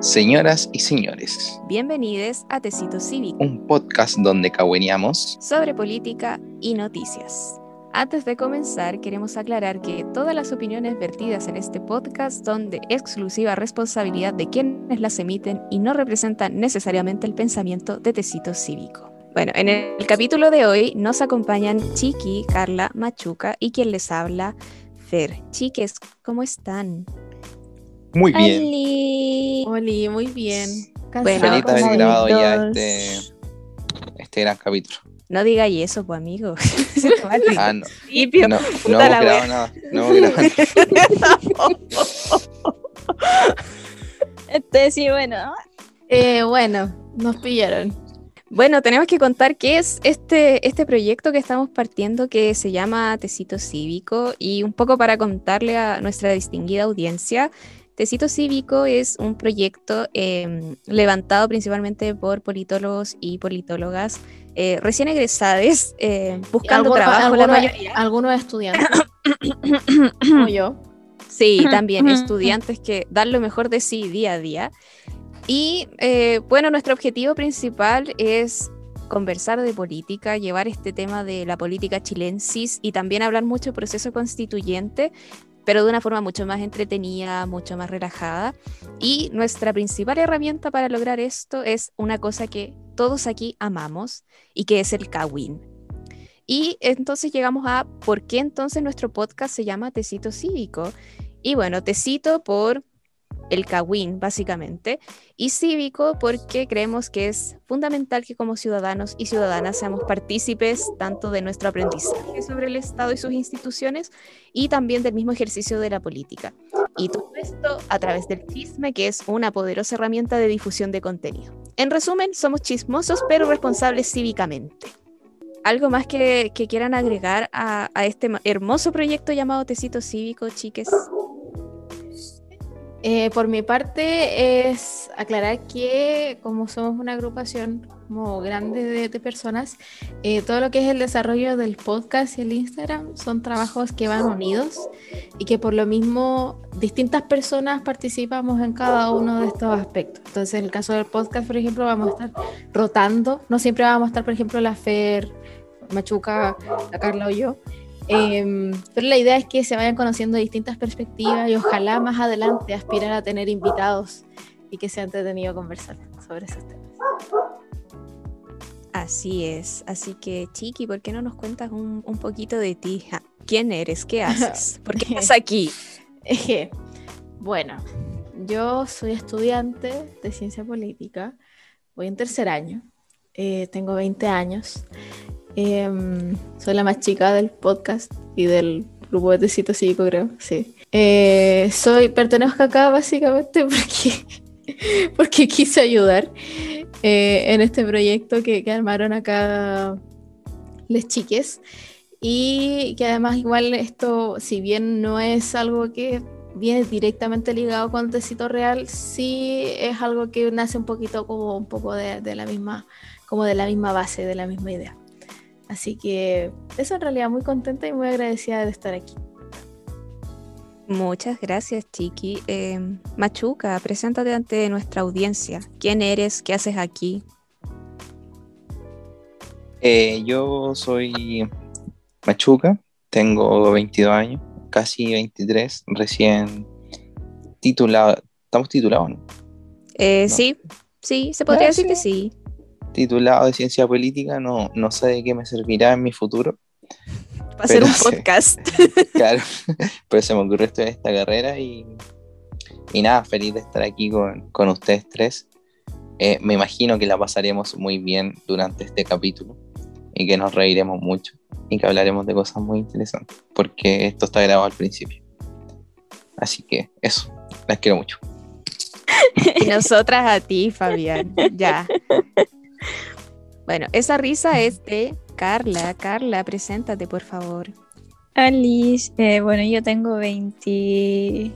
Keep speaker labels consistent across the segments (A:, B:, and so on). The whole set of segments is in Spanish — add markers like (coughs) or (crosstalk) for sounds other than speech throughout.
A: Señoras y señores,
B: Bienvenidos a Tecito Cívico,
A: un podcast donde cagüeneamos
B: sobre política y noticias. Antes de comenzar, queremos aclarar que todas las opiniones vertidas en este podcast son de exclusiva responsabilidad de quienes las emiten y no representan necesariamente el pensamiento de Tecito Cívico. Bueno, en el capítulo de hoy nos acompañan Chiqui, Carla, Machuca y quien les habla, Fer. Chiques, ¿cómo están?
A: Muy bien.
C: Oli.
D: Oli, muy bien.
B: Bueno,
A: Feliz de haber grabado ya este, este gran capítulo.
B: No digáis eso, pues amigo. (laughs) (laughs)
A: Ah, no, no, no grabado
B: wea.
A: nada. No hemos grabado nada. (laughs)
C: Este sí, bueno.
D: Eh, bueno, nos pillaron.
B: Bueno, tenemos que contar qué es este, este proyecto que estamos partiendo que se llama Tecito Cívico y un poco para contarle a nuestra distinguida audiencia. Tecito Cívico es un proyecto eh, levantado principalmente por politólogos y politólogas eh, recién egresadas, (laughs) eh, buscando
D: Algunos-
B: trabajo la
D: algunos-
B: mayoría.
D: Algunos estudiantes. (coughs) como yo.
B: Sí, también estudiantes que dan lo mejor de sí día a día. Y eh, bueno, nuestro objetivo principal es conversar de política, llevar este tema de la política chilensis y también hablar mucho del proceso constituyente, pero de una forma mucho más entretenida, mucho más relajada. Y nuestra principal herramienta para lograr esto es una cosa que todos aquí amamos y que es el Kawin. Y entonces llegamos a por qué entonces nuestro podcast se llama Tecito Cívico. Y bueno, Tecito por el Kawin, básicamente, y cívico porque creemos que es fundamental que como ciudadanos y ciudadanas seamos partícipes tanto de nuestro aprendizaje sobre el Estado y sus instituciones y también del mismo ejercicio de la política. Y todo esto a través del chisme, que es una poderosa herramienta de difusión de contenido. En resumen, somos chismosos pero responsables cívicamente. ¿Algo más que, quieran agregar a, este hermoso proyecto llamado Tecito Cívico, chiques?
D: Eh, por mi parte es aclarar que como somos una agrupación como grande de, de personas, eh, todo lo que es el desarrollo del podcast y el Instagram son trabajos que van unidos y que por lo mismo distintas personas participamos en cada uno de estos aspectos. Entonces en el caso del podcast, por ejemplo, vamos a estar rotando, no siempre vamos a estar, por ejemplo, la Fer, Machuca, la Carla o yo, Em, pero la idea es que se vayan conociendo distintas perspectivas y ojalá más adelante aspirar a tener invitados y que sea entretenido conversar sobre esos temas.
B: Así es. Así que, Chiqui, ¿por qué no nos cuentas un, un poquito de ti? ¿Quién eres? ¿Qué haces? (laughs) ¿Por qué estás aquí? (laughs)
D: Bueno, yo soy estudiante de ciencia política, voy en tercer año, eh, tengo 20 años, em, soy la más chica del podcast y del grupo de Tecito Cívico, creo, sí. Eh, soy, pertenezco acá básicamente (laughs) porque, porque quise ayudar eh, en este proyecto que, que armaron acá les chiques y que además igual esto, si bien no es algo que viene directamente ligado con Tecito Real, sí es algo que nace un poquito como un poco de, de la misma, como de la misma base, de la misma idea. Así que eso en realidad muy contenta y muy agradecida de estar aquí.
B: Muchas gracias, Chiqui. Eh, Machuca, preséntate ante nuestra audiencia. ¿Quién eres? ¿Qué haces aquí?
A: Eh, yo soy Machuca, tengo 22 años, casi 23, recién titulado. ¿Estamos titulados? no?
B: Eh,
A: No.
B: Sí, sí, se podría
A: Ah,
B: decir que
A: sí. Titulado de ciencia política, no, no sé de qué me servirá en mi futuro.
B: Va a ser
A: Pero
B: un (laughs) podcast. (laughs)
A: Claro, pero se me ocurrió esto en esta carrera y, y nada, feliz de estar aquí con, con ustedes tres. Eh, me imagino que la pasaremos muy bien durante este capítulo y que nos reiremos mucho y que hablaremos de cosas muy interesantes, porque esto está grabado al principio. Así que eso, las quiero mucho. (laughs)
B: Y nosotras a ti, Fabián. Ya. Bueno, esa risa es de Carla. Carla, preséntate, por favor.
C: Alice, eh, bueno, yo tengo 20...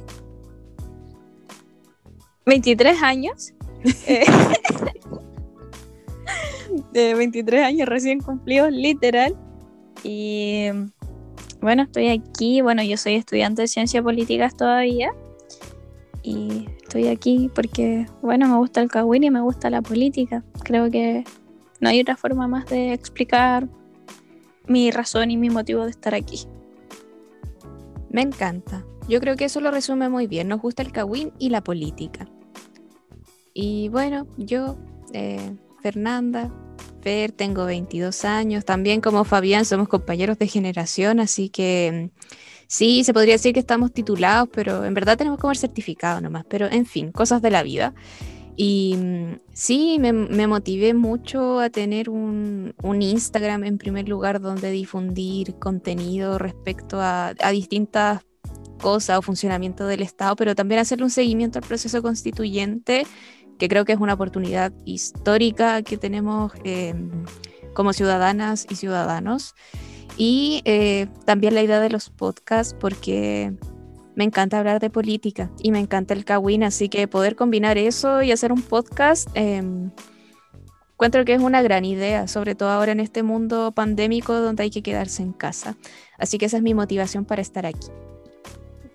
C: 23 años. (laughs) Eh, (laughs) de 23 años recién cumplidos, literal. Y bueno, estoy aquí. Bueno, yo soy estudiante de ciencias políticas todavía. Y estoy aquí porque, bueno, me gusta el Kawin y me gusta la política. Creo que no hay otra forma más de explicar mi razón y mi motivo de estar aquí.
B: Me encanta. Yo creo que eso lo resume muy bien. Nos gusta el Kawin y la política. Y bueno, yo, eh, Fernanda, Fer, tengo 22 años. También como Fabián somos compañeros de generación, así que mm, sí, se podría decir que estamos titulados, pero en verdad tenemos como el certificado nomás. Pero en fin, cosas de la vida. Y mm, sí, me, me motivé mucho a tener un, un, Instagram en primer lugar donde difundir contenido respecto a, a distintas cosas o funcionamiento del Estado, pero también hacerle un seguimiento al proceso constituyente, que creo que es una oportunidad histórica que tenemos eh, como ciudadanas y ciudadanos. Y eh, también la idea de los podcasts, porque me encanta hablar de política y me encanta el Kawin, así que poder combinar eso y hacer un podcast, eh, encuentro que es una gran idea, sobre todo ahora en este mundo pandémico donde hay que quedarse en casa. Así que esa es mi motivación para estar aquí.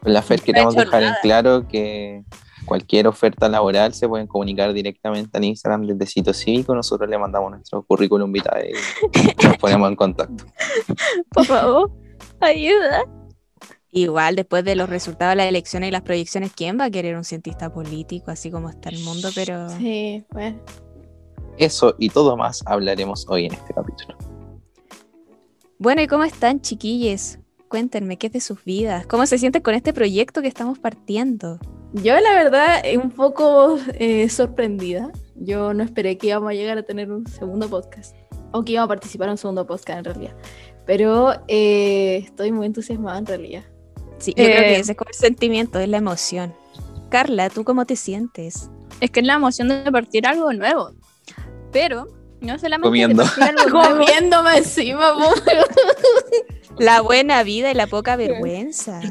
A: La FED queremos dejar en claro que cualquier oferta laboral se pueden comunicar directamente al Instagram del Sitio Cívico. Nosotros le mandamos nuestro currículum vitae y nos ponemos en contacto. (laughs)
C: Por favor, ayuda.
B: Igual, después de los resultados de las elecciones y las proyecciones, ¿quién va a querer un cientista político así como está el mundo? Pero.
D: Sí, bueno.
A: Eso y todo más hablaremos hoy en este capítulo.
B: Bueno, ¿y cómo están, chiquilles? Cuéntenme qué es de sus vidas, cómo se sienten con este proyecto que estamos partiendo.
D: Yo, la verdad, un poco eh, sorprendida. Yo no esperé que íbamos a llegar a tener un segundo podcast, o que íbamos a participar en un segundo podcast en realidad. Pero eh, estoy muy entusiasmada en realidad.
B: Sí, yo creo que ese es como el sentimiento, es la emoción. Carla, ¿tú cómo te sientes?
C: Es que es la emoción de partir algo nuevo. Pero no solamente
A: Comiendo. (laughs)
D: Comiéndome encima. (laughs)
B: La buena vida y la poca vergüenza.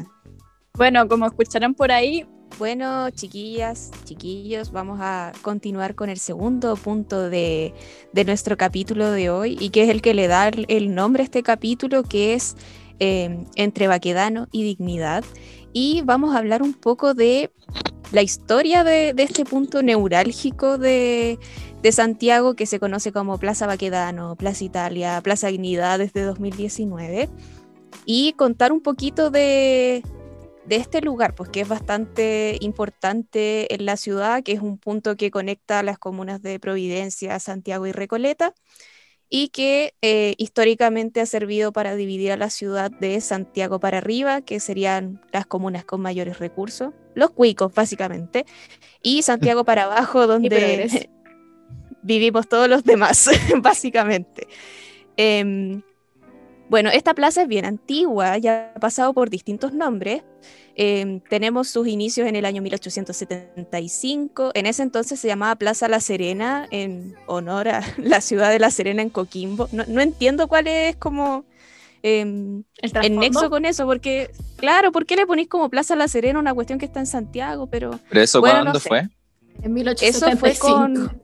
C: Bueno, como escucharán por ahí,
B: Bueno, chiquillas, chiquillos, vamos a continuar con el segundo punto de, de nuestro capítulo de hoy y que es el que le da el- el nombre a este capítulo, que es eh, Entre Baquedano y Dignidad. Y vamos a hablar un poco de la historia de, este punto neurálgico de, Santiago que se conoce como Plaza Baquedano, Plaza Italia, Plaza Dignidad desde 2019 y contar un poquito de este lugar, pues que es bastante importante en la ciudad, que es un punto que conecta las comunas de Providencia, Santiago y Recoleta, y que eh, históricamente ha servido para dividir a la ciudad de Santiago para arriba, que serían las comunas con mayores recursos, los cuicos básicamente, y Santiago para abajo, (laughs) donde (laughs) vivimos todos los demás, (laughs) básicamente. Em, bueno, esta plaza es bien antigua, ya ha pasado por distintos nombres. Em, tenemos sus inicios en el año 1875. En ese entonces se llamaba Plaza La Serena en honor a (laughs) la ciudad de La Serena en Coquimbo. No, no entiendo cuál es como em,
D: El
B: nexo con eso, porque, claro, ¿por qué le ponís como Plaza La Serena una cuestión que está en Santiago? Pero
A: ¿Pero eso
B: Bueno, no
A: cuándo
B: sé.
A: fue?
D: En
B: eso fue
D: 1875.
B: con,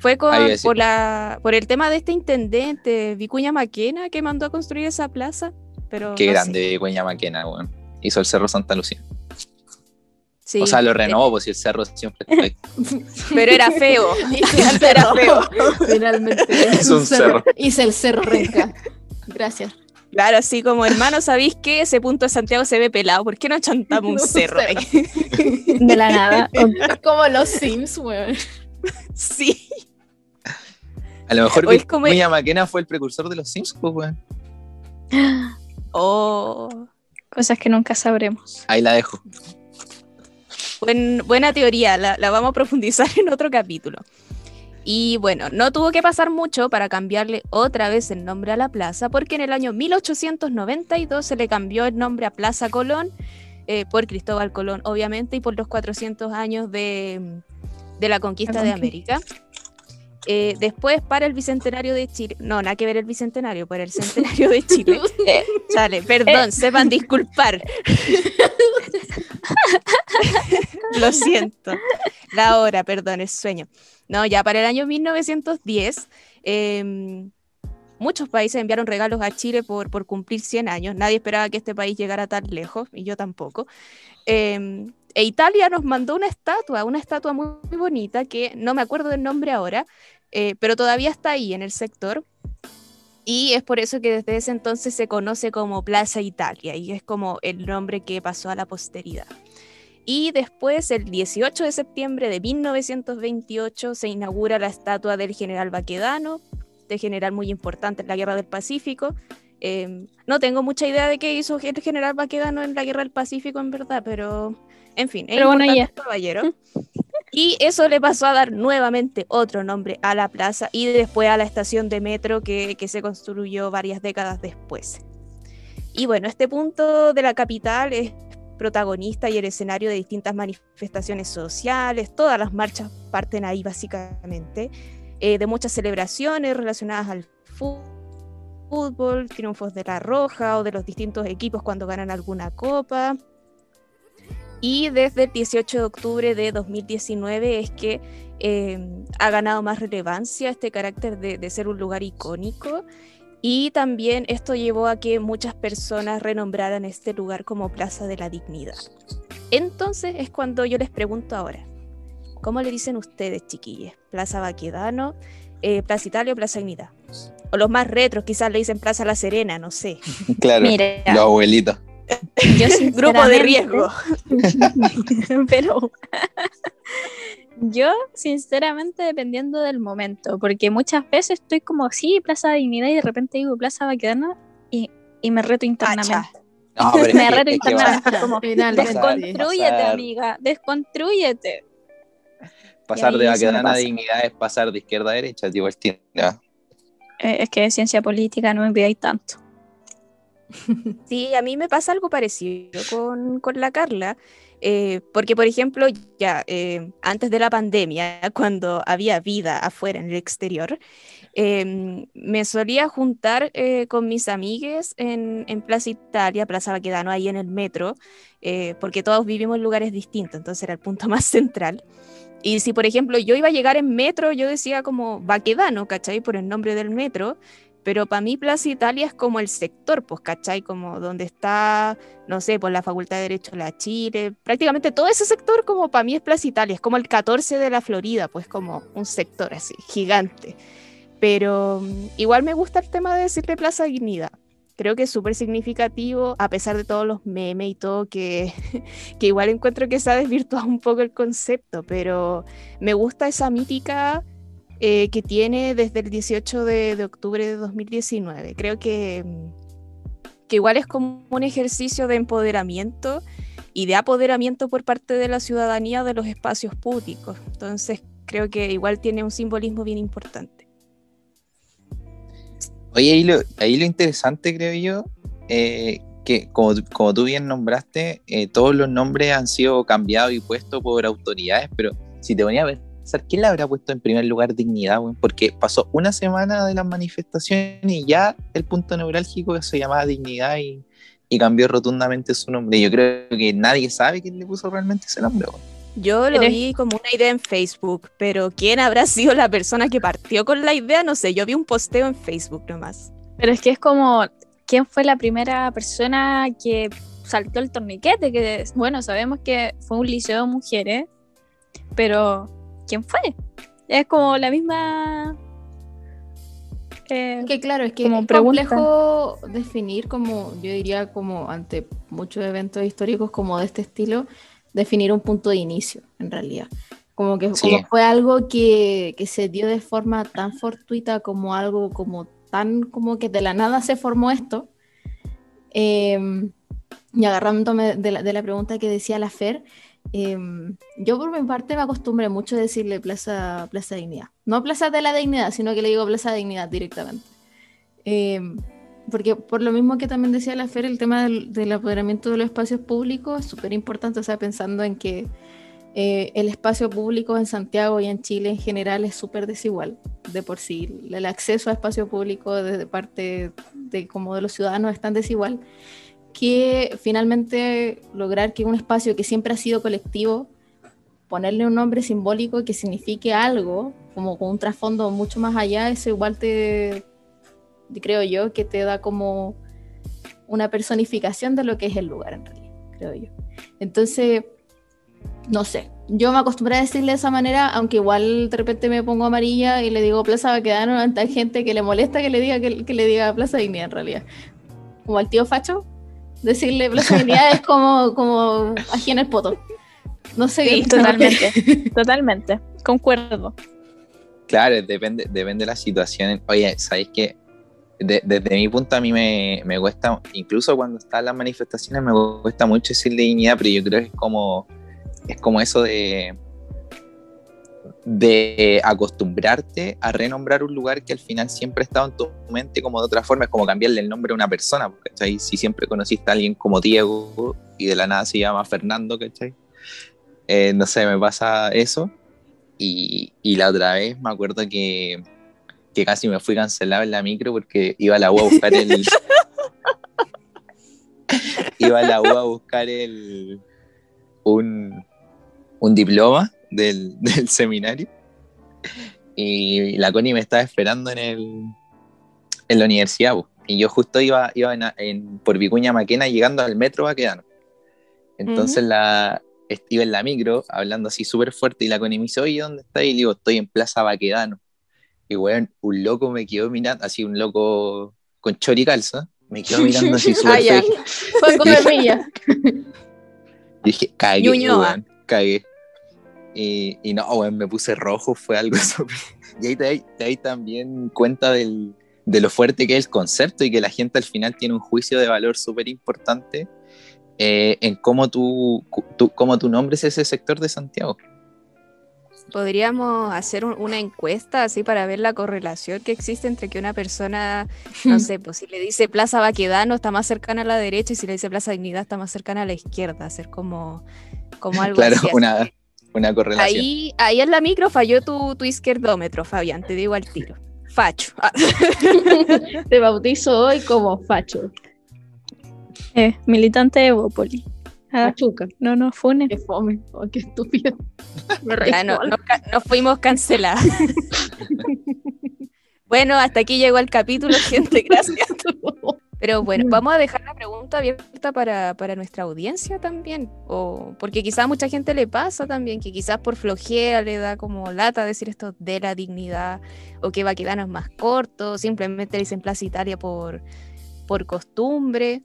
B: fue con por, la, por el tema de este intendente, Vicuña Maquena, que mandó a construir esa plaza. Pero
A: Qué
B: no sé.
A: grande Cueña Maquena, weón. Hizo el Cerro Santa Lucía.
B: Sí,
A: O sea, lo renovó, pues si el cerro siempre (laughs)
B: pero era feo. (laughs) Era feo.
D: Finalmente. (laughs)
A: Es un cerro.
D: Hice el cerro Renca. Gracias.
B: Claro, así como hermano, ¿sabéis que ese punto de Santiago se ve pelado? ¿Por qué no chantamos un
D: Un
B: cerro
D: cerro.
B: ahí?
C: de la nada.
D: Como los Sims, weón.
B: sí.
A: A lo mejor
B: es como-
A: Maquena fue el precursor de los Sims, pues, weón.
B: Oh.
C: Cosas que nunca sabremos.
A: Ahí la dejo.
B: Buen- buena teoría, la, la vamos a profundizar (laughs) en otro capítulo. Y bueno, no tuvo que pasar mucho para cambiarle otra vez el nombre a la plaza, porque en el año 1892 se le cambió el nombre a Plaza Colón, eh, por Cristóbal Colón, obviamente, y por los 400 años de, de la conquista de. América. Eh, después, para el bicentenario de Chile, no, nada que ver el bicentenario, para el centenario de Chile. (laughs) Eh, chale, perdón, sepan disculpar. (laughs) Lo siento. La hora, perdón, es sueño. No, ya para el año 1910, eh, muchos países enviaron regalos a Chile por, por cumplir 100 años. Nadie esperaba que este país llegara tan lejos, y yo tampoco. Eh, e Italia nos mandó una estatua, una estatua muy, bonita que no me acuerdo del nombre ahora, eh, pero todavía está ahí en el sector. Y es por eso que desde ese entonces se conoce como Plaza Italia y es como el nombre que pasó a la posteridad. Y después, el 18 de septiembre de 1928, se inaugura la estatua del general Baquedano, de general muy importante en la Guerra del Pacífico. Em, no tengo mucha idea de qué hizo el general Baquedano en la Guerra del Pacífico, en verdad, pero en fin, es bueno, caballero. Y eso le pasó a dar nuevamente otro nombre a la plaza y después a la estación de metro que, se construyó varias décadas después. Y bueno, este punto de la capital es protagonista y el escenario de distintas manifestaciones sociales, todas las marchas parten ahí básicamente, eh, de muchas celebraciones relacionadas al fútbol, triunfos de la Roja o de los distintos equipos cuando ganan alguna copa. Y desde el 18 de octubre de 2019 es que eh, ha ganado más relevancia este carácter de, de ser un lugar icónico y también esto llevó a que muchas personas renombraran este lugar como Plaza de la Dignidad. Entonces es cuando yo les pregunto ahora, ¿cómo le dicen ustedes, chiquillas? ¿Plaza Baquedano, eh, Plaza Italia o Plaza Dignidad? O los más retros, quizás le dicen Plaza La Serena, no sé. (laughs)
A: Claro, los abuelitos.
B: Yo (laughs) grupo de riesgo. (laughs)
C: pero yo, sinceramente, dependiendo del momento, porque muchas veces estoy como, sí, Plaza Dignidad, y de repente digo Plaza Baquedano y, y me reto internamente. me reto internamente, como, desconstrúyete, amiga, desconstrúyete.
A: Pasar de Baquedano a Dignidad es pasar de izquierda a derecha, digo, el tiempo.
C: Eh, es que ciencia política no me enviáis tanto.
B: Sí, a mí me pasa algo parecido con, con la Carla. Eh, porque, por ejemplo, ya eh, antes de la pandemia, (laughs) cuando había vida afuera en el exterior, em, me solía juntar eh, con mis amigues en, en, Plaza Italia, Plaza Baquedano, ahí en el metro, porque todos vivimos en lugares distintos, entonces era el punto (laughs) más central. Y si, por ejemplo, yo iba a llegar en metro, yo decía como Baquedano, ¿cachai? Por el nombre del metro. Pero para mí Plaza Italia es como el sector, pues, ¿cachai? Como donde está, no sé, por la Facultad de Derecho de la Chile. Prácticamente todo ese sector como para mí es Plaza Italia. Es como el 14 de la Florida, pues como un sector así, gigante. Pero mm, igual me gusta el tema de decirle Plaza Dignidad. Creo que es súper significativo, a pesar de todos los memes y todo, que, (laughs) que igual encuentro que se ha desvirtuado un poco el concepto, pero me gusta esa mítica eh, que tiene desde el 18 de, octubre de 2019. Creo que, que igual es como un ejercicio de empoderamiento y de apoderamiento por parte de la ciudadanía de los espacios públicos. Entonces creo que igual tiene un simbolismo bien importante.
A: Oye, ahí lo, ahí lo interesante creo yo, eh, que como, como, tú bien nombraste, eh, todos los nombres han sido cambiados y puestos por autoridades, pero si te ponía a ver ¿quién le habrá puesto en primer lugar dignidad, Porque pasó una semana de las manifestaciones y ya el punto neurálgico se llamaba dignidad y, cambió rotundamente su nombre. Yo creo que nadie sabe quién le puso realmente ese nombre,
B: Yo lo vi como una idea en Facebook, pero ¿quién habrá (laughs) sido la persona que partió con la idea? No sé, yo vi un posteo en Facebook nomás.
C: Pero es que es como, ¿quién fue la primera persona que saltó el torniquete? Que, bueno, sabemos que fue un liceo de mujeres, pero quién fue. Es como la misma.
D: Eh, que claro, es que es complejo definir como, yo diría como ante muchos eventos históricos como de este estilo, definir un punto de inicio, en realidad. Como que fue algo que, que, se dio de forma tan fortuita como algo como tan como que de la nada se formó esto. Em, y agarrándome de la, de la, pregunta que decía la Fer, Em, yo por mi parte me acostumbré mucho a decirle Plaza, Plaza Dignidad. No Plaza de la Dignidad, sino que le digo Plaza Dignidad directamente. Em, porque por lo mismo que también decía la Fer, el tema del, apoderamiento de los espacios públicos es súper importante, o sea, pensando en que eh, el espacio público en Santiago y en Chile en general es súper desigual de por sí. El acceso a espacio público de parte de como de los ciudadanos es tan desigual que finalmente lograr que un espacio que siempre ha sido colectivo, ponerle un nombre simbólico que signifique algo, como con un trasfondo mucho más allá, eso igual te, creo yo, que te da como una personificación de lo que es el lugar en realidad, creo yo. Entonces, no sé. Yo me acostumbré a decirle de esa manera, aunque igual de repente me pongo amarilla y le digo Plaza Baquedano (laughs) a tanta gente que le molesta que le diga que, le diga Plaza Dignidad en realidad. Como al tío Facho, decirle Dignidad es como, como aquí en el poto. No sé.
C: totalmente, (laughs) totalmente, concuerdo.
A: Claro, depende, depende de la situación. Oye, ¿sabéis que desde mi punto a mí me, me, cuesta, incluso cuando están las manifestaciones, me cuesta mucho decirle dignidad, pero yo creo que es como es como eso de, de acostumbrarte a renombrar un lugar que al final siempre ha estado en tu mente como de otra forma, es como cambiarle el nombre a una persona, ¿cachai? Si siempre conociste a alguien como Diego y de la nada se llama Fernando, ¿cachai? Eh, no sé, me pasa eso. Y, y, la otra vez me acuerdo que, que casi me fui cancelado en la micro porque iba a la U a buscar el... (laughs) iba a la U a buscar el... un, un diploma (laughs) del, seminario y la Connie me estaba esperando en, el, en la universidad. Y yo justo iba, iba en, por Vicuña Maquena llegando al metro Baquedano. Entonces la, iba en la micro hablando así súper fuerte y la Connie me dice, oye, ¿dónde estás? Y le digo, estoy en Plaza Baquedano. Y bueno, un loco me quedó mirando, así un loco con choricalza, me quedó mirando así (laughs) súper
D: ah, Fue con (laughs)
A: Dije, cagué, cagué. Y, no, me puse rojo, fue algo (laughs) súper... Y ahí te, ahí también cuenta del, de lo fuerte que es el concepto y que la gente al final tiene un juicio de valor súper importante eh, en cómo tú, tú, cómo tú nombres ese sector de Santiago.
B: Podríamos hacer una encuesta así para ver la correlación que existe entre que una persona, (laughs) no sé, pues si le dice Plaza Baquedano está más cercana a la derecha y si le dice Plaza Dignidad está más cercana a la izquierda, hacer como, como algo
A: claro,
B: así.
A: Una, una correlación.
B: Ahí, ahí en la micro falló tu, tu izquierdómetro, Fabián, te digo al tiro. Facho. Ah. (laughs)
D: te bautizo hoy como Facho.
C: Eh, militante de Evopoli.
D: Ah.
C: No nos fune.
D: Qué fome, oh, qué estúpido. (laughs)
B: no, no, fuimos cancelados. (laughs) bueno, hasta aquí llegó el capítulo, gente. Gracias. Pero bueno, vamos a dejar la pregunta abierta para, nuestra audiencia también, o porque quizás a mucha gente le pasa también, que quizás por flojera le da como lata decir esto de la dignidad, o que va a quedarnos más corto, simplemente dicen Plaza Italia por, por costumbre,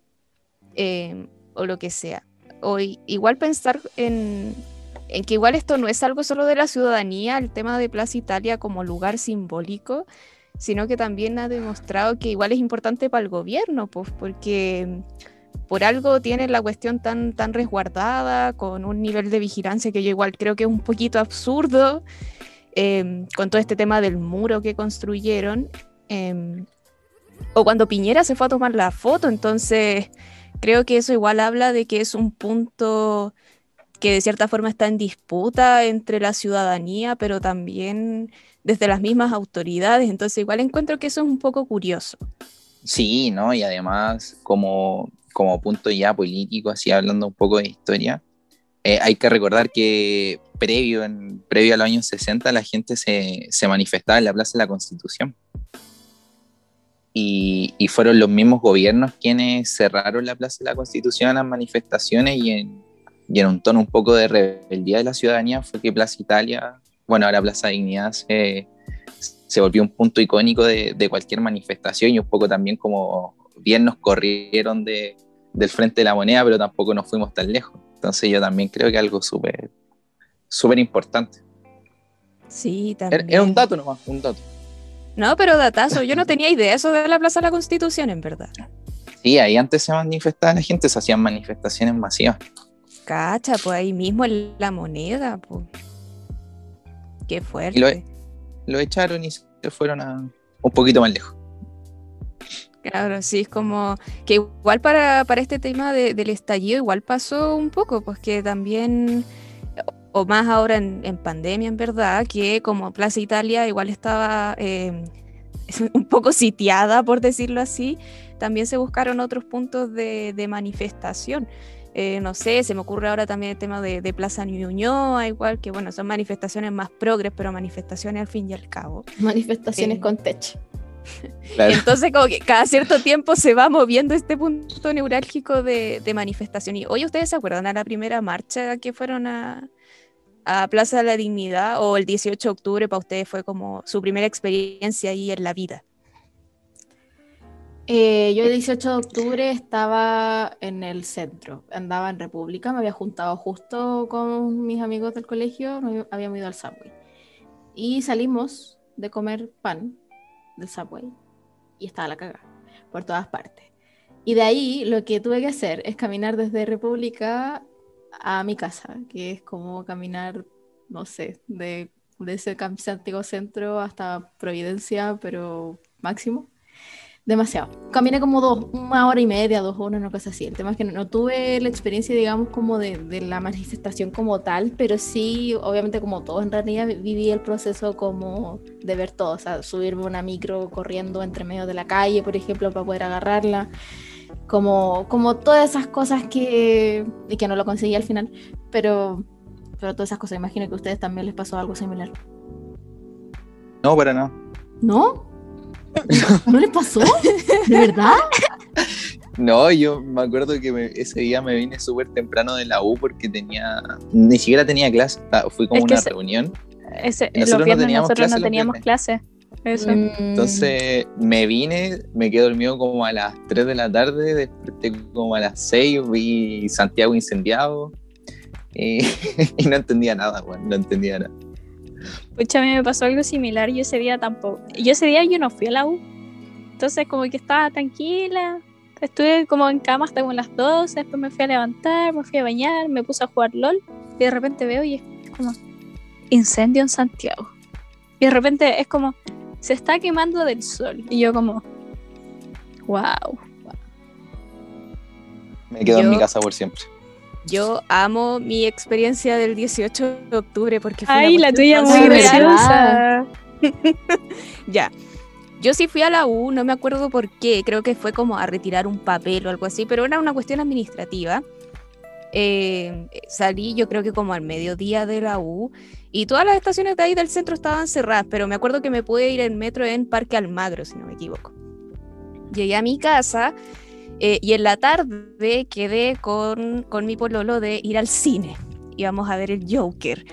B: eh, o lo que sea. O igual pensar en, en que igual esto no es algo solo de la ciudadanía, el tema de Plaza Italia como lugar simbólico, sino que también ha demostrado que igual es importante para el gobierno, pues, porque por algo tiene la cuestión tan, tan resguardada, con un nivel de vigilancia que yo igual creo que es un poquito absurdo, em, con todo este tema del muro que construyeron, em, o cuando Piñera se fue a tomar la foto, entonces creo que eso igual habla de que es un punto que de cierta forma está en disputa entre la ciudadanía, pero también desde las mismas autoridades. Entonces igual encuentro que eso es un poco curioso.
A: Sí, ¿no? Y además como, como punto ya político, así hablando un poco de historia, eh, hay que recordar que previo, en, previo a los años 60 la gente se, se manifestaba en la Plaza de la Constitución. Y, y, fueron los mismos gobiernos quienes cerraron la Plaza de la Constitución a las manifestaciones y en, y en un tono un poco de rebeldía de la ciudadanía fue que Plaza Italia bueno, ahora Plaza Dignidad se, se volvió un punto icónico de, de, cualquier manifestación y un poco también como bien nos corrieron de, del frente de la moneda, pero tampoco nos fuimos tan lejos. Entonces yo también creo que algo súper súper importante.
B: Sí, también.
A: Era un dato nomás, un dato.
B: No, pero datazo, yo no tenía idea eso de la Plaza de la Constitución, en verdad.
A: Sí, ahí antes se manifestaba la gente, se hacían manifestaciones masivas.
B: Cacha, pues ahí mismo en la moneda, pues. Qué fuerte.
A: Y lo, echaron y se fueron a un poquito más lejos.
B: Claro, sí, es como que igual para, este tema del estallido igual pasó un poco, pues que también, o más ahora en, pandemia en verdad, que como Plaza Italia igual estaba eh, (laughs) un poco sitiada, por decirlo así, también se buscaron otros puntos de, de manifestación. Eh, no sé, se me ocurre ahora también el tema de, Plaza Ñuñoa, igual que bueno, son manifestaciones más progres, pero manifestaciones al fin y al cabo.
D: Manifestaciones eh, con techo.
B: Entonces, como que cada cierto tiempo se va moviendo este punto neurálgico de, manifestación. Y hoy ustedes se acuerdan a la primera marcha que fueron a, a Plaza de la Dignidad o el 18 de octubre para ustedes fue como su primera experiencia ahí en la vida.
D: Eh, yo el 18 de octubre estaba en el centro, andaba en República, me había juntado justo con mis amigos del colegio, habíamos ido al Subway. Y salimos de comer pan del Subway y estaba la cagada por todas partes. Y de ahí lo que tuve que hacer es caminar desde República a mi casa, que es como caminar, no sé, de, de ese antiguo centro hasta Providencia, pero máximo demasiado. Caminé como dos, una hora y media, dos horas, una cosa así. El tema es que no, tuve la experiencia, digamos, como de, de, la manifestación como tal, pero sí, obviamente como todos en realidad, viví el proceso como de ver todo, o sea, subirme una micro corriendo entre medio de la calle, por ejemplo, para poder agarrarla. Como, como todas esas cosas que, y que no lo conseguí al final, pero, pero todas esas cosas, imagino que a ustedes también les pasó algo similar.
A: No, para nada.
D: ¿No? ¿No le pasó? ¿De verdad?
A: No, yo me acuerdo que ese día me vine súper temprano de la U porque tenía, ni siquiera tenía clase, fui como una reunión.
C: Ese, nosotros los no teníamos nosotros no teníamos clase. Eso.
A: Mm. Entonces me vine, me quedé dormido como a las 3 de la tarde, desperté como a las 6, vi Santiago incendiado y, (laughs) y no entendía nada, bueno, no entendía nada.
C: Pucha, a mí me pasó algo similar. Yo ese día tampoco. Yo ese día yo no fui a la U. Entonces, como que estaba tranquila. Estuve como en cama hasta como las 12. Después me fui a levantar, me fui a bañar, me puse a jugar LOL. Y de repente veo y es como incendio en Santiago. Y de repente es como se está quemando del sol. Y yo, como, wow.
A: Me quedo en mi casa por siempre.
B: Yo amo mi experiencia del 18 de octubre porque
C: fue Ay, la tuya muy graciosa. (laughs)
B: ya. Yo sí fui a la U, no me acuerdo por qué, creo que fue como a retirar un papel o algo así, pero era una cuestión administrativa. Eh, salí yo creo que como al mediodía de la U y todas las estaciones de ahí del centro estaban cerradas, pero me acuerdo que me pude ir en metro en Parque Almagro, si no me equivoco. Llegué a mi casa eh, y en la tarde quedé con, con, mi pololo de ir al cine. Íbamos a ver el Joker.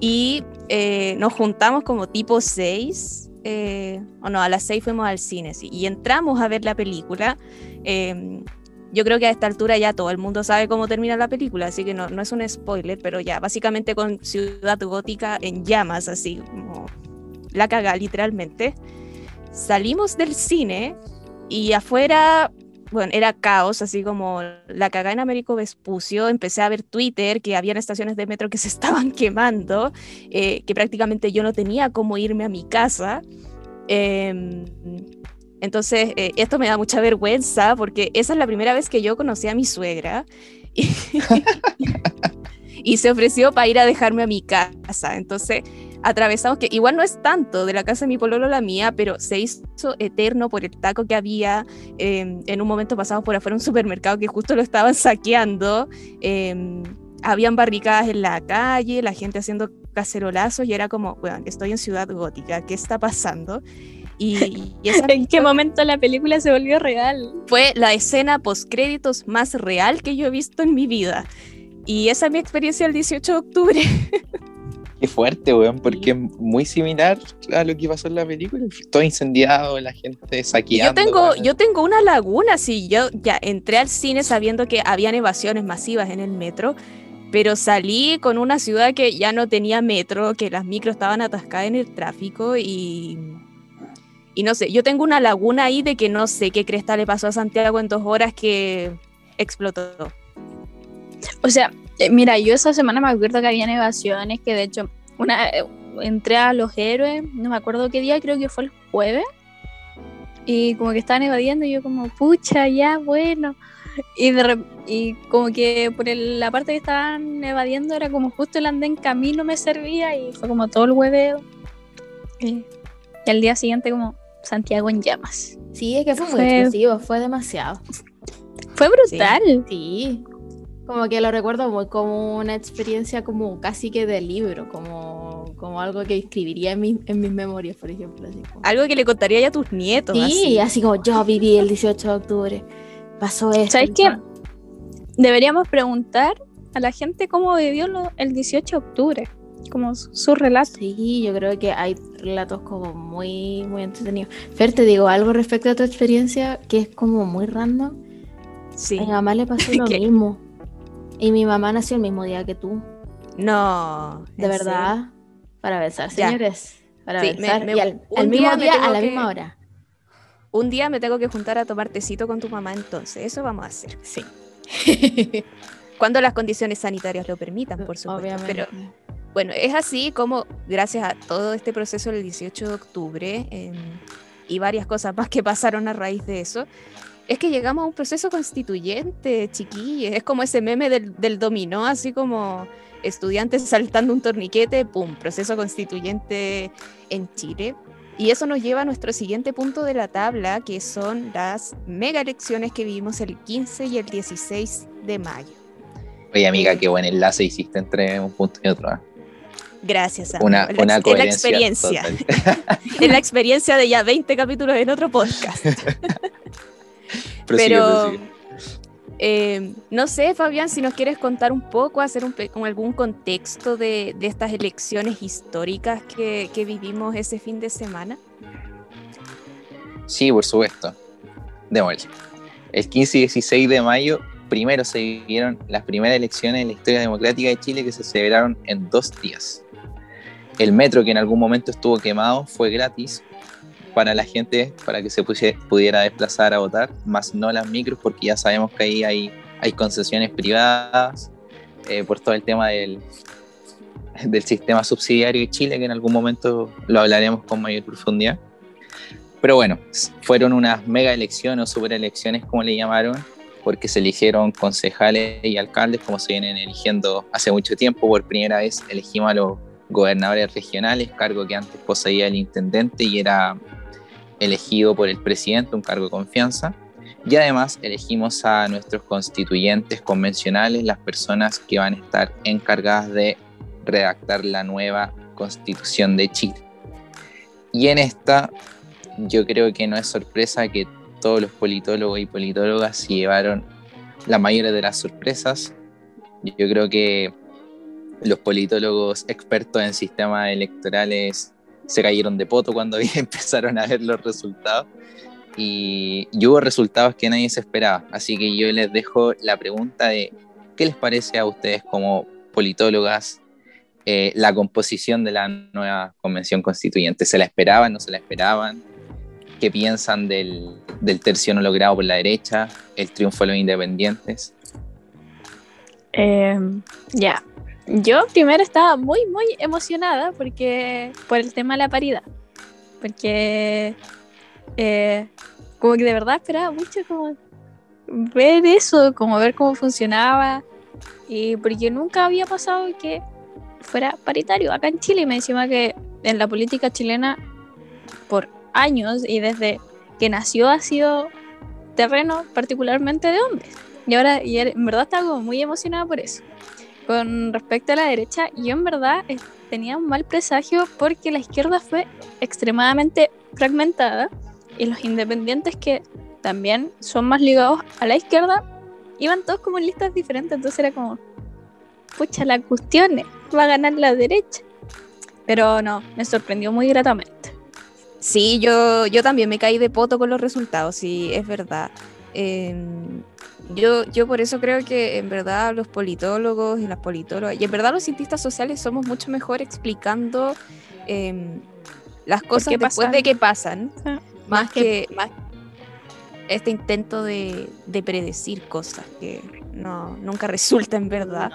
B: Y eh, nos juntamos como tipo 6, eh, o no, a las 6 fuimos al cine, sí, y entramos a ver la película. Em, yo creo que a esta altura ya todo el mundo sabe cómo termina la película, así que no, no es un spoiler, pero ya, básicamente con Ciudad Gótica en llamas, así como la caga literalmente. Salimos del cine y afuera bueno, era caos, así como la cagada en Américo Vespucio. Empecé a ver Twitter que habían estaciones de metro que se (laughs) estaban quemando, eh, que prácticamente yo no tenía cómo irme a mi casa. Em, entonces, eh, esto me da mucha vergüenza porque esa es la primera vez que yo conocí a mi suegra. (laughs) y se ofreció para ir a dejarme a mi casa. Entonces, atravesamos, que igual no es tanto de la casa de mi pololo a la mía, pero se hizo eterno por el taco que había. Em, en un momento pasamos por afuera un supermercado que justo lo estaban saqueando. Em, habían barricadas en la calle, la gente haciendo cacerolazos y era como, bueno, estoy en Ciudad Gótica, ¿qué está pasando? Y, (laughs)
C: ¿En qué momento la película se volvió real?
B: Fue la escena post créditos más real que yo he visto en mi vida. Y esa es mi experiencia el 18 de octubre. (laughs)
A: Qué fuerte, weón, porque es muy similar a lo que pasó en la película. Todo incendiado, la gente saqueando.
B: Yo tengo, yo tengo una laguna, sí. Yo ya entré al cine sabiendo que habían evasiones masivas en el metro, pero salí con una ciudad que ya no tenía metro, que las micros estaban atascadas en el tráfico y. Y no sé, yo tengo una laguna ahí de que no sé qué cresta le pasó a Santiago en dos horas que explotó.
C: O sea, mira, yo esa semana me acuerdo que había evasiones, que de hecho, una eh, entré a los héroes, no me acuerdo qué día, creo que fue el jueves, y como que estaban evadiendo, y yo como, pucha, ya, bueno. Y, de, y como que por la parte que estaban evadiendo era como justo el andén camino me servía y fue como todo el hueveo. y al día siguiente como Santiago en llamas.
D: Sí, es que fue, muy explosivo, fue demasiado.
C: Fue brutal.
D: sí. Como que lo recuerdo como una experiencia como casi que de libro, como, como algo que escribiría en, mi- en mis memorias, por ejemplo. Así como-
B: Algo que le contaría ya a tus nietos.
D: Sí,
B: así.
D: así. como yo viví el 18 de octubre, pasó esto.
C: ¿Sabes qué? Deberíamos preguntar a la gente cómo vivió lo- el 18 de octubre, como su, su relato.
D: Sí, yo creo que hay relatos como muy, muy entretenidos. Fer, te digo algo respecto a tu experiencia que es como muy random.
B: Sí.
D: A mi mamá le pasó (laughs) lo
B: ¿Qué?
D: mismo. Y mi mamá nació el mismo día que tú.
B: No.
D: De
B: ¿en
D: verdad. Para besar,
B: Ya.
D: señores. Para
B: Sí,
D: besar.
B: me-
D: y al, mismo
B: día
D: a la
B: que-
D: misma hora.
B: Un día me tengo que juntar a tomar tecito con tu mamá, entonces. Eso vamos a hacer.
D: Sí. (laughs)
B: Cuando las condiciones sanitarias lo permitan, por supuesto.
D: Obviamente.
B: Pero Bueno, es así como gracias a todo este proceso del 18 de octubre em, y varias cosas más que pasaron a raíz de eso, es que llegamos a un proceso constituyente, chiquillos. Es como ese meme del, del dominó, así como estudiantes saltando un torniquete, ¡pum! Proceso constituyente en Chile. Y eso nos lleva a nuestro siguiente punto de la tabla, que son las mega elecciones que vivimos el 15 y el 16 de mayo.
A: Oye, amiga, qué buen enlace hiciste entre un punto y otro. ¿eh?
B: Gracias, amigo.
A: Una,
B: la
A: una
B: ex- es la
A: coherencia.
B: experiencia. (laughs) es la experiencia de ya 20 capítulos en otro podcast. (laughs) Pero eh, no sé, Fabián, si nos quieres contar un poco, hacer un, algún contexto de, de estas elecciones históricas que, que vivimos ese fin de semana.
A: Sí, por supuesto. Démosle. El 15 y 16 de mayo, primero se vivieron las primeras elecciones en la historia democrática de Chile que se celebraron en dos días. El metro, que en algún momento estuvo quemado, fue gratis para la gente, para que se pusie- pudiera desplazar a votar, más no las micros, porque ya sabemos que ahí hay, hay concesiones privadas eh, por todo el tema del, del sistema subsidiario de Chile, que en algún momento lo hablaremos con mayor profundidad. Pero bueno, fueron unas mega elecciones o super elecciones, como le llamaron, porque se eligieron concejales y alcaldes, como se vienen eligiendo hace mucho tiempo. Por primera vez elegimos a los gobernadores regionales, cargo que antes poseía el intendente y era elegido por el presidente, un cargo de confianza. Y además elegimos a nuestros constituyentes convencionales, las personas que van a estar encargadas de redactar la nueva constitución de Chile. Y en esta yo creo que no es sorpresa que todos los politólogos y politólogas llevaron la mayoría de las sorpresas. Yo creo que los politólogos expertos en sistemas electorales se cayeron de poto cuando (laughs) empezaron a ver los resultados y, y hubo resultados que nadie se esperaba. Así que yo les dejo la pregunta de qué les parece a ustedes como politólogas eh, la composición de la nueva convención constituyente. ¿Se la esperaban? ¿No se la esperaban? ¿Qué piensan del, del tercio no logrado por la derecha? ¿El triunfo de los independientes?
C: Eh, ya. Yo primero estaba muy, muy emocionada porque por el tema de la paridad. Porque eh, como que de verdad esperaba mucho como ver eso, como ver cómo funcionaba. Y porque nunca había pasado que fuera paritario acá en Chile. Y me encima que en la política chilena por años y desde que nació ha sido terreno particularmente de hombres. Y ahora, y en verdad estaba como muy emocionada por eso. Con respecto a la derecha, yo en verdad eh, tenía un mal presagio porque la izquierda fue extremadamente fragmentada y los independientes que también son más ligados a la izquierda iban todos como en listas diferentes, entonces era como, pucha, la cuestión es, va a ganar la derecha. Pero no, me sorprendió muy gratamente.
B: Sí, yo, yo también me caí de poto con los resultados, sí, es verdad. Em, yo, yo por eso creo que en verdad los politólogos y las politólogas, y en verdad los cientistas sociales somos mucho mejor explicando em, las cosas después
C: pasan?
B: de que pasan,
C: Ah,
B: más que más este intento de, de predecir cosas que no, nunca resulta en verdad.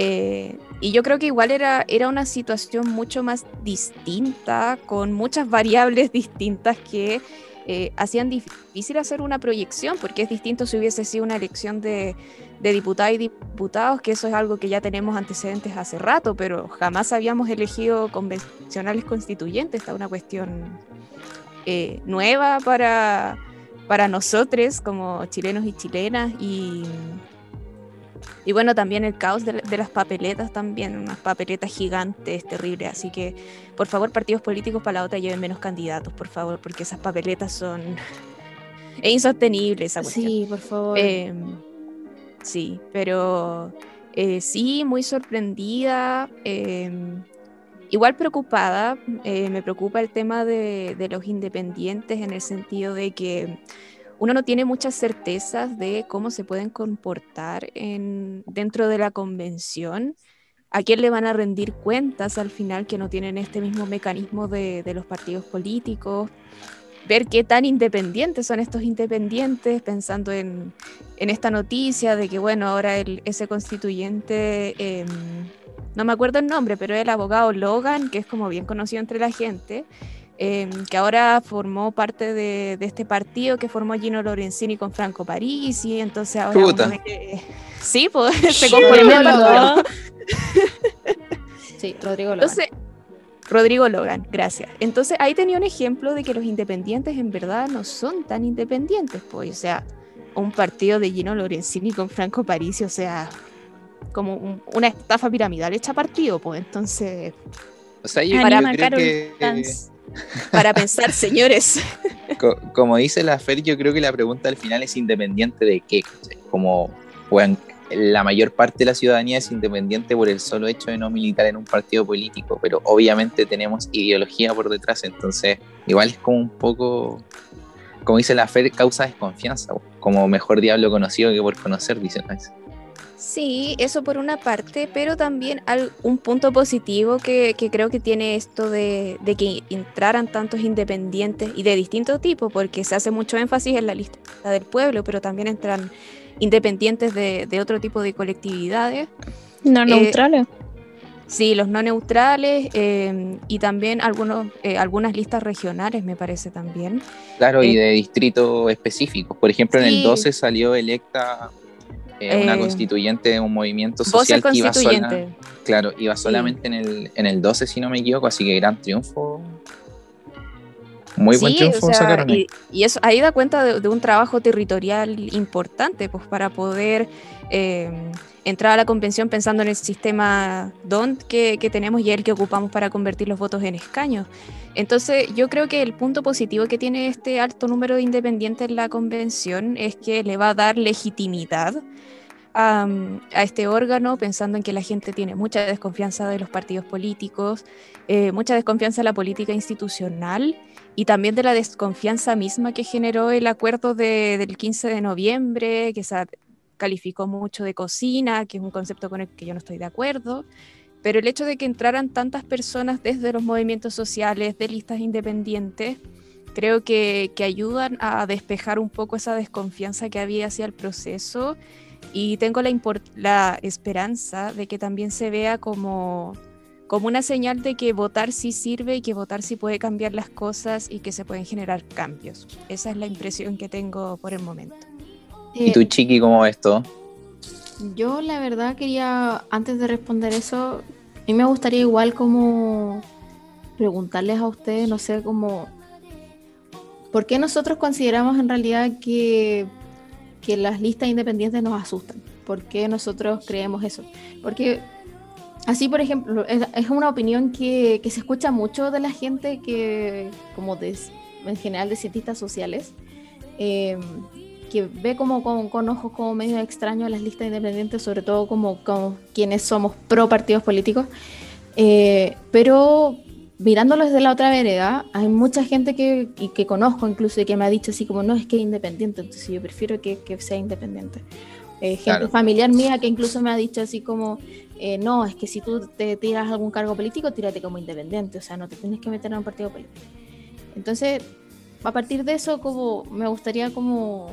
B: Eh, y yo creo que igual era, era una situación mucho más distinta, con muchas variables (laughs) distintas que eh, hacían difícil hacer una proyección, porque es distinto si hubiese sido una elección de, diputadas y diputados, que eso es algo que ya tenemos antecedentes hace rato, pero jamás habíamos elegido convencionales constituyentes, esta es una cuestión eh, nueva para, para nosotros como chilenos y chilenas y Y bueno, también el caos de, las papeletas, también unas papeletas gigantes, terribles. Así que, por favor, partidos políticos para la otra lleven menos candidatos, por favor, porque esas papeletas son... (laughs) Es insostenible esa cuestión.
D: Sí, por favor.
B: Em, sí, pero eh, sí, muy sorprendida. Em, igual preocupada, eh, me preocupa el tema de, de, los independientes en el sentido de que uno no tiene muchas certezas de cómo se pueden comportar en, dentro de la convención, a quién le van a rendir cuentas al final que no tienen este mismo mecanismo de, los partidos políticos, ver qué tan independientes son estos independientes, pensando en, esta noticia de que, bueno, ahora el, ese constituyente, em, no me acuerdo el nombre, pero el abogado Logan, que es como bien conocido entre la gente, Em, que ahora formó parte de, este partido que formó Gino Lorenzini con Franco Parisi, entonces ahora... (laughs) sí, pues se
D: complementan. sí, Rodrigo Logan.
B: Entonces, Rodrigo Logan, gracias. Entonces ahí tenía un ejemplo de que los independientes en verdad no son tan independientes, pues, o sea, un partido de Gino Lorenzini con Franco Parisi, o sea, como una estafa piramidal hecha partido, pues, entonces...
A: O sea, yo, creo que
B: para pensar, señores. (laughs)
A: Como dice la Fer, yo creo que la pregunta al final es independiente de qué. Como la mayor parte de la ciudadanía es independiente por el solo hecho de no militar en un partido político, pero obviamente tenemos ideología por detrás, entonces igual es como un poco, como dice la Fer, causa desconfianza, como mejor diablo conocido que por conocer, dicen.
B: Sí, eso por una parte, pero también un punto positivo que, creo que tiene esto de, que entraran tantos independientes y de distinto tipo, porque se hace mucho énfasis en la lista del pueblo, pero también entran independientes de, otro tipo de colectividades.
C: No eh, neutrales.
B: sí, los no neutrales eh, y también algunos, eh, algunas listas regionales, me parece también.
A: Claro, y de distritos específicos. Por ejemplo, en el 12 salió electa una eh, constituyente de un movimiento social que iba, claro, iba solamente en, el, en el 12, si no me equivoco, así que gran triunfo. Muy buen triunfo sacaron.
B: Y, y, eso ahí da cuenta de, un trabajo territorial importante, pues para poder eh, entrar a la convención pensando en el sistema DONT que, tenemos y el que ocupamos para convertir los votos en escaños. Entonces, yo creo que el punto positivo que tiene este alto número de independientes en la convención es que le va a dar legitimidad a, este órgano, pensando en que la gente tiene mucha desconfianza de los partidos políticos, eh, mucha desconfianza en la política institucional y también de la desconfianza misma que generó el acuerdo del 15 de noviembre, que se calificó mucho de cocina, que es un concepto con el que yo no estoy de acuerdo. Pero el hecho de que entraran tantas personas desde los movimientos sociales, de listas independientes, creo que, que ayudan a despejar un poco esa desconfianza que había hacia el proceso y tengo la, la esperanza de que también se vea como, como una señal de que votar sí sirve y que votar sí puede cambiar las cosas y que se pueden generar cambios. Esa es la impresión que tengo por el momento.
A: ¿Y tú, Chiqui, cómo ves todo?
D: Yo la verdad quería, antes de responder eso, a mí me gustaría igual como preguntarles a ustedes, no sé, como, ¿por qué nosotros consideramos en realidad que que las listas independientes nos asustan. ¿Por qué nosotros creemos eso? Porque así, por ejemplo, es, una opinión que, que, se escucha mucho de la gente que, como de, en general de cientistas sociales, em, que ve como con, ojos como medio extraños las listas independientes, sobre todo como, como quienes somos pro partidos políticos. Eh, pero mirándolo desde la otra vereda, hay mucha gente que, y que conozco incluso y que me ha dicho así como, no, es que es independiente, entonces yo prefiero que, que sea independiente. Eh, gente familiar mía que incluso me ha dicho así como, eh, no, es que si tú te tiras algún cargo político, tírate como independiente, o sea, no te tienes que meter en un partido político. Entonces, a partir de eso, como me gustaría como,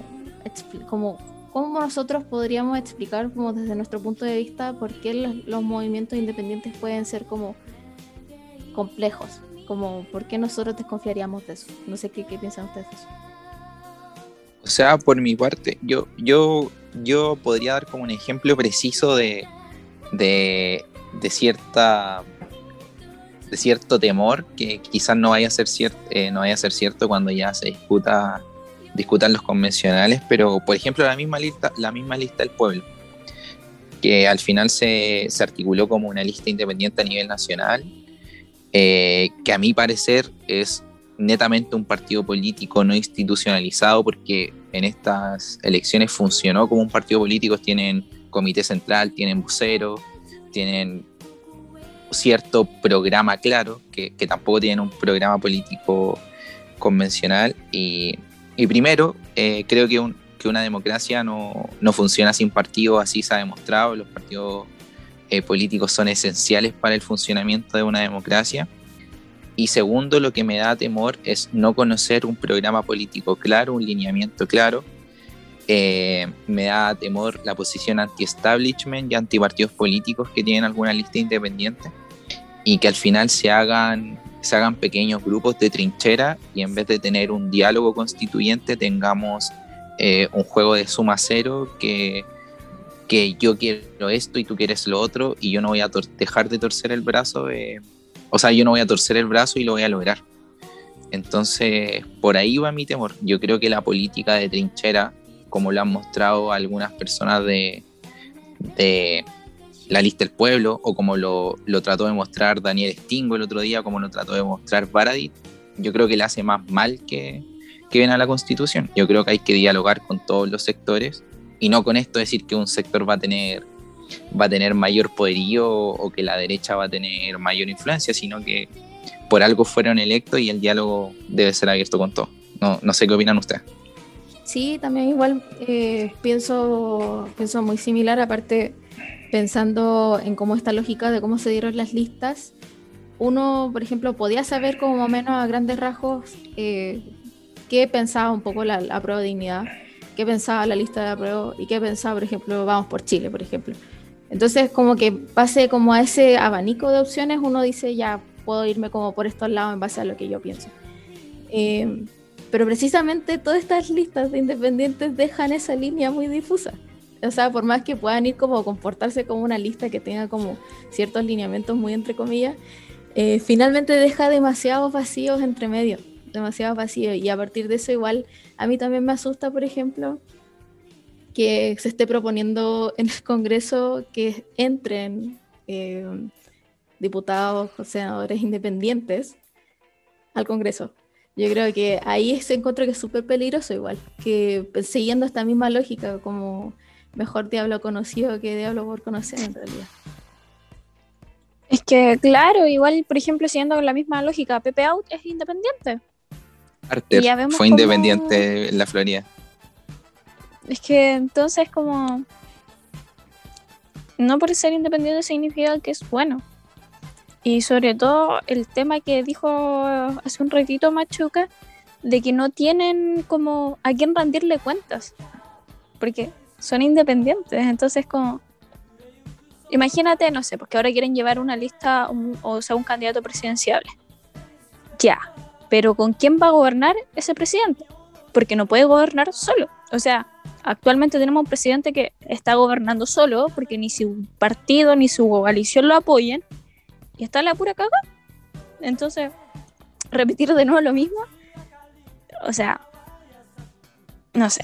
D: como cómo nosotros podríamos explicar como desde nuestro punto de vista por qué los, movimientos independientes pueden ser como complejos, como por qué nosotros desconfiaríamos de eso. No sé qué, qué piensan ustedes de eso.
A: O sea, por mi parte, yo, yo, yo podría dar como un ejemplo preciso de, de, de cierta de cierto temor que quizás no vaya a ser cierto, eh, no vaya a ser cierto cuando ya se discuta discutan los convencionales, pero por ejemplo la misma lista, la misma lista del pueblo que al final se, se articuló como una lista independiente a nivel nacional, eh, que a mi parecer es netamente un partido político no institucionalizado porque en estas elecciones funcionó como un partido político, tienen comité central, tienen vocero, tienen cierto programa claro, que, que tampoco tienen un programa político convencional. Y, y primero, eh, creo que, un, que, una democracia no, no, funciona sin partidos, así se ha demostrado, los partidos eh, políticos son esenciales para el funcionamiento de una democracia. Y segundo, lo que me da temor es no conocer un programa político claro, un lineamiento claro. Eh, me da temor la posición anti-establishment y anti-partidos políticos que tienen alguna lista independiente y que al final se hagan, se hagan pequeños grupos de trinchera y en vez de tener un diálogo constituyente tengamos eh, un juego de suma cero que, que yo quiero esto y tú quieres lo otro y yo no voy a dejar de torcer el brazo. Eh, o sea, yo no voy a torcer el brazo y lo voy a lograr. Entonces, por ahí va mi temor. Yo creo que la política de trinchera, como lo han mostrado algunas personas de, de la lista del pueblo, o como lo, lo, trató de mostrar Daniel Stingo el otro día, como lo trató de mostrar Baradit, yo creo que le hace más mal que, que ven a la constitución. Yo creo que hay que dialogar con todos los sectores y no con esto decir que un sector va a tener va a tener mayor poderío o que la derecha va a tener mayor influencia, sino que por algo fueron electos y el diálogo debe ser abierto con todos. No, no sé qué opinan ustedes.
D: Sí, también igual eh, pienso, pienso muy similar, aparte pensando en cómo esta lógica de cómo se dieron las listas, uno, por ejemplo, podía saber como menos a grandes rasgos eh, qué pensaba un poco la, la prueba de dignidad, qué pensaba la lista de apruebo y qué pensaba, por ejemplo, Vamos por Chile, por ejemplo. Entonces, como que pase como a ese abanico de opciones, uno dice, ya puedo irme como por estos lados en base a lo que yo pienso. Eh, pero precisamente todas estas listas de independientes dejan esa línea muy difusa. O sea, por más que puedan ir como comportarse como una lista que tenga como ciertos lineamientos muy entre comillas, eh, finalmente deja demasiados vacíos entre medio, demasiados vacíos. Y a partir de eso igual a mí también me asusta, por ejemplo, que se esté proponiendo (laughs) en el Congreso que entren eh, diputados o senadores independientes al Congreso. Yo creo que ahí se encuentra que es súper peligroso igual, que siguiendo esta misma lógica, como mejor diablo conocido que diablo por conocer en realidad.
C: Es que, claro, igual, por ejemplo, siguiendo la misma lógica, Pepe Out es independiente.
A: Arter fue independiente en la Florida.
C: Es que entonces como... No por ser independiente significa que es bueno. Y sobre todo el tema que dijo hace un ratito Machuca, de que no tienen como a quién rendirle cuentas. Porque son independientes. Entonces como... Imagínate, no sé, porque ahora quieren llevar una lista, o sea, un candidato presidencial. Ya, pero ¿con quién va a gobernar ese presidente? Porque no puede gobernar solo. O sea, actualmente tenemos un presidente que está gobernando solo porque ni su partido ni su coalición lo apoyen y está la pura caga. Entonces, repetir de nuevo lo mismo, o sea, no sé.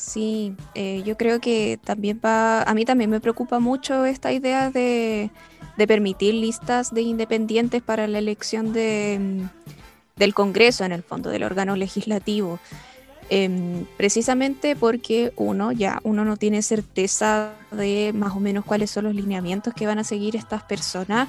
B: Sí, eh, yo creo que también va, a mí también me preocupa mucho esta idea de, de permitir listas de independientes para la elección de, del Congreso, en el fondo, del órgano legislativo. Eh, precisamente porque uno ya uno no tiene certeza de más o menos cuáles son los lineamientos que van a seguir estas personas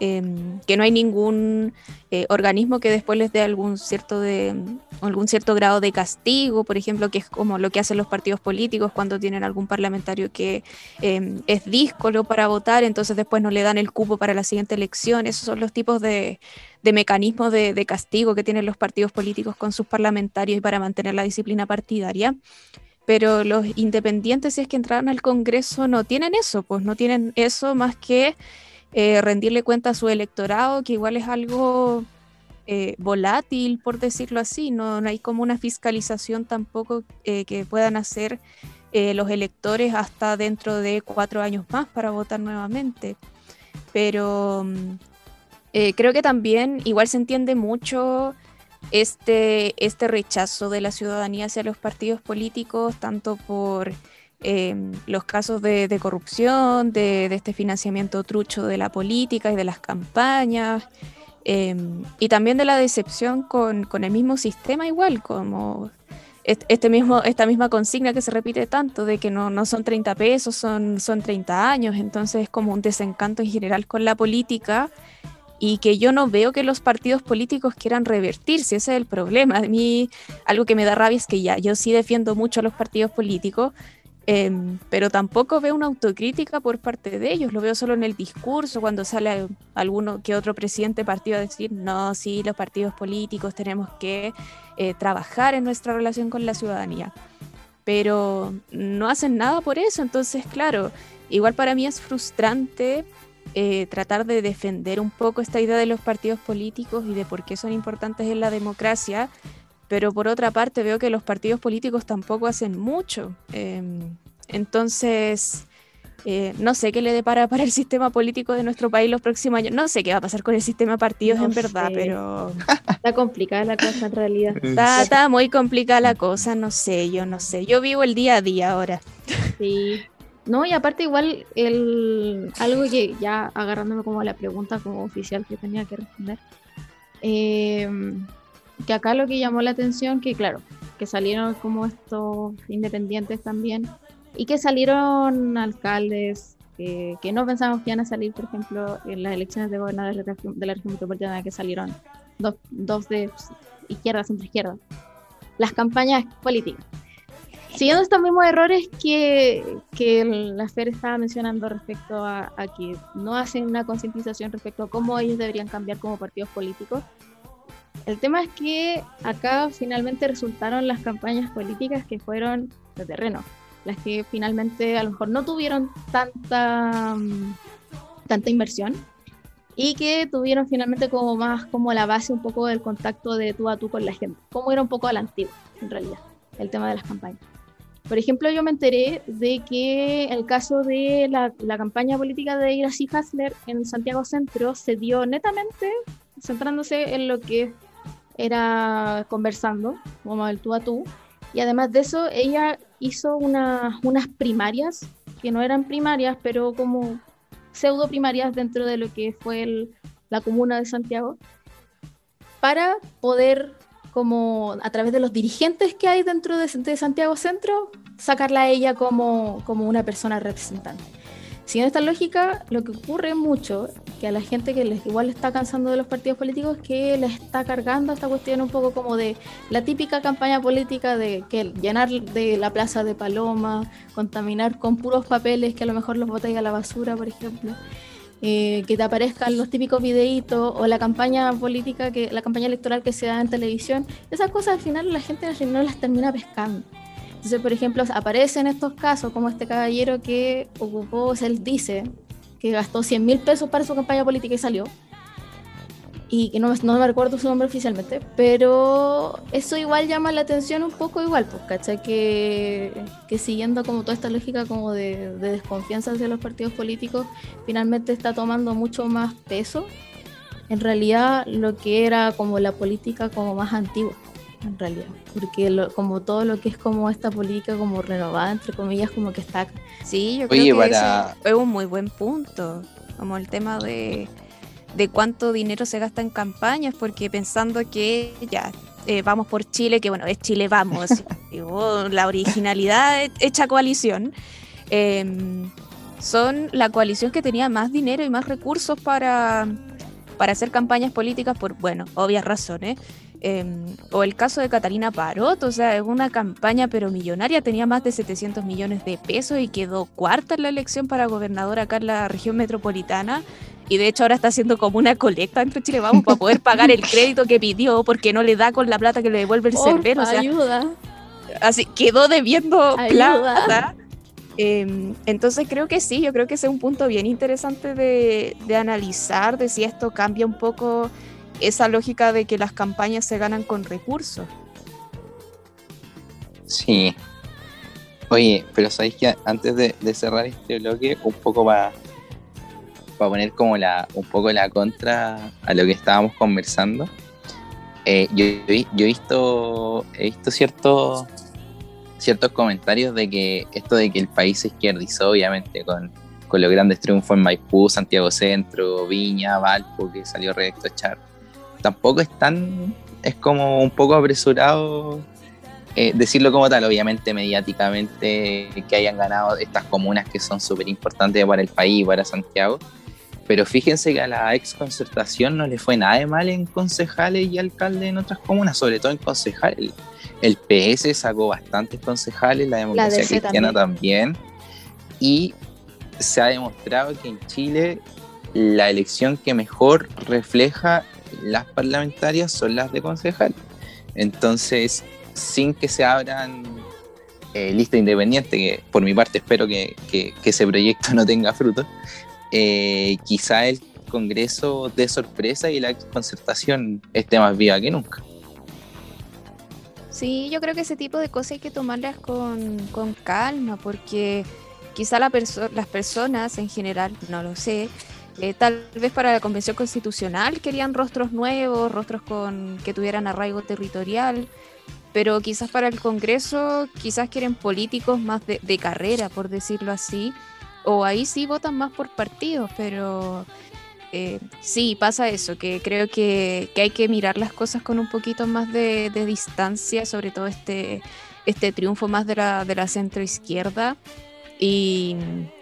B: Em, que no hay ningún eh, organismo que después les dé algún cierto, de, algún cierto grado de castigo, por ejemplo, que es como lo que hacen los partidos políticos cuando tienen algún parlamentario que em, es díscolo para votar, entonces después no le dan el cupo para la siguiente elección. Esos son los tipos de, de mecanismos de, de castigo que tienen los partidos políticos con sus parlamentarios y para mantener la disciplina partidaria pero los independientes, si es que entraron al Congreso, no tienen eso, pues no tienen eso más que eh, rendirle cuenta a su electorado, que igual es algo eh, volátil, por decirlo así, no, hay como una fiscalización tampoco eh, que puedan hacer los electores hasta dentro de cuatro años más para votar nuevamente. Pero mm, creo que también igual se entiende mucho este, este rechazo de la ciudadanía hacia los partidos políticos, tanto por em, los casos de, corrupción, de, este financiamiento trucho de la política y de las campañas, em, y también de la decepción con, con, el mismo sistema igual, como este mismo, esta misma consigna que se repite tanto, de que no, no son 30 pesos, son, son 30 años, entonces es como un desencanto en general con la política y que yo no veo que los partidos políticos quieran revertirse, ese es el problema. A mí algo que me da rabia es que ya, yo sí defiendo mucho a los partidos políticos, Em, pero tampoco veo una autocrítica por parte de ellos, lo veo solo en el discurso, cuando sale alguno que otro presidente partido a decir, no, sí, los partidos políticos tenemos que eh, trabajar en nuestra relación con la ciudadanía, pero no hacen nada por eso, entonces, claro, igual para mí es frustrante eh, tratar de defender un poco esta idea de los partidos políticos y de por qué son importantes en la democracia, pero por otra parte veo que los partidos políticos tampoco hacen mucho. Em, entonces, eh, no sé qué le depara para el sistema político de nuestro país los próximos años. No sé qué va a pasar con el sistema de partidos en verdad, pero...
D: Está complicada la cosa en realidad.
B: Está, muy complicada la cosa, no sé, yo no sé. Yo vivo el día a día ahora.
D: Sí. No, y aparte igual el algo que ya agarrándome como la pregunta como oficial que tenía que responder. Eh, que acá lo que llamó la atención, que claro, que salieron como estos independientes también, y que salieron alcaldes que, no pensábamos que iban a salir, por ejemplo, en las elecciones de gobernadores de la región metropolitana, que salieron dos, dos de izquierda, centro izquierda. Las campañas políticas. Siguiendo estos mismos errores que, que la FER estaba mencionando respecto a, a que no hacen una concientización respecto a cómo ellos deberían cambiar como partidos políticos, el tema es que acá finalmente resultaron las campañas políticas que fueron de terreno, las que finalmente a lo mejor no tuvieron tanta, mm, tanta inversión y que tuvieron finalmente como más como la base un poco del contacto de tú a tú con la gente, como era un poco a la antigua en realidad, el tema de las campañas. Por ejemplo, yo me enteré de que el caso de la, la campaña política de Iracy Hasler en Santiago Centro se dio netamente centrándose en lo que era conversando, como el tú a tú. Y además de eso, ella hizo unas primarias, que no eran primarias, pero como pseudo primarias dentro de lo que fue la comuna de Santiago, para poder, como a través de los dirigentes que hay dentro de, de Santiago Centro, sacarla a ella como, como una persona representante. Siguiendo esta lógica, lo que ocurre mucho, que a la gente que les, igual está cansando de los partidos políticos, que les está cargando esta cuestión un poco como de la típica campaña política de que llenar de la plaza de Paloma, contaminar con puros papeles que a lo mejor los botáis a la basura, por ejemplo. Eh, que te aparezcan los típicos videitos o la campaña política, que la campaña electoral que se da en televisión, esas cosas al final la gente no las termina pescando. Entonces, por ejemplo, aparecen estos casos como este caballero que ocupó, él dice que gastó 100 mil pesos para su campaña política y salió. Y que no, no me recuerdo su nombre oficialmente, pero eso igual llama la atención un poco igual, pues, ¿cachai? Que, que siguiendo como toda esta lógica como de, de desconfianza hacia los partidos políticos, finalmente está tomando mucho más peso en realidad lo que era como la política como más antigua en realidad, porque como todo lo que es como esta política como renovada, entre comillas, como que está...
B: Sí, yo creo que es un muy buen punto, como el tema de, de cuánto dinero se gasta en campañas, porque pensando que ya eh, vamos por Chile, que bueno, es Chile vamos, (laughs) la originalidad hecha coalición, em, son la coalición que tenía más dinero y más recursos para, para hacer campañas políticas por, bueno, obvias razones. Em, o el caso de Catalina Parot, o sea, es una campaña pero millonaria, tenía más de 700 millones de pesos y quedó cuarta en la elección para gobernadora acá en la región metropolitana. Y de hecho ahora está haciendo como una colecta entre Chile Vamos para poder pagar el crédito que pidió porque no le da con la plata que le devuelve el Cervero. O sea,
D: ayuda.
B: Así quedó debiendo plata. Em, entonces creo que sí, yo creo que ese es un punto bien interesante de, de analizar, de si esto cambia un poco esa lógica de que las campañas se ganan con recursos.
A: Sí. Oye, pero sabéis que antes de, cerrar este bloque, un poco para poner como la un poco la contra a lo que estábamos conversando, eh, yo, he visto he visto ciertos ciertos comentarios de que esto de que el país se izquierdizó, obviamente, con, con los grandes triunfos en Maipú, Santiago Centro, Viña, Valpo, que salió Recto Char, tampoco es tan, es como un poco apresurado eh, decirlo como tal, obviamente mediáticamente que hayan ganado estas comunas que son súper importantes para el país, para Santiago, pero fíjense que a la ex concertación no le fue nada de mal en concejales y alcaldes en otras comunas, sobre todo en concejales. El PS sacó bastantes concejales, la democracia cristiana también. Y se ha demostrado que en Chile la elección que mejor refleja las parlamentarias son las de concejal. Entonces, sin que se abran eh, lista independiente, que por mi parte espero que, ese proyecto (laughs) no tenga fruto, eh, quizá el Congreso de sorpresa y la concertación esté más viva que nunca.
B: Sí, yo creo que ese tipo de cosas hay que tomarlas con, calma, porque quizá las personas en general, no lo sé, eh, tal vez para la convención constitucional querían rostros nuevos, rostros con que tuvieran arraigo territorial, pero quizás para el Congreso, quizás quieren políticos más de, carrera, por decirlo así, o ahí sí votan más por partidos, pero eh, sí, pasa eso, que creo que, hay que mirar las cosas con un poquito más de, distancia, sobre todo este, este triunfo más de la, de la centro izquierda. Y,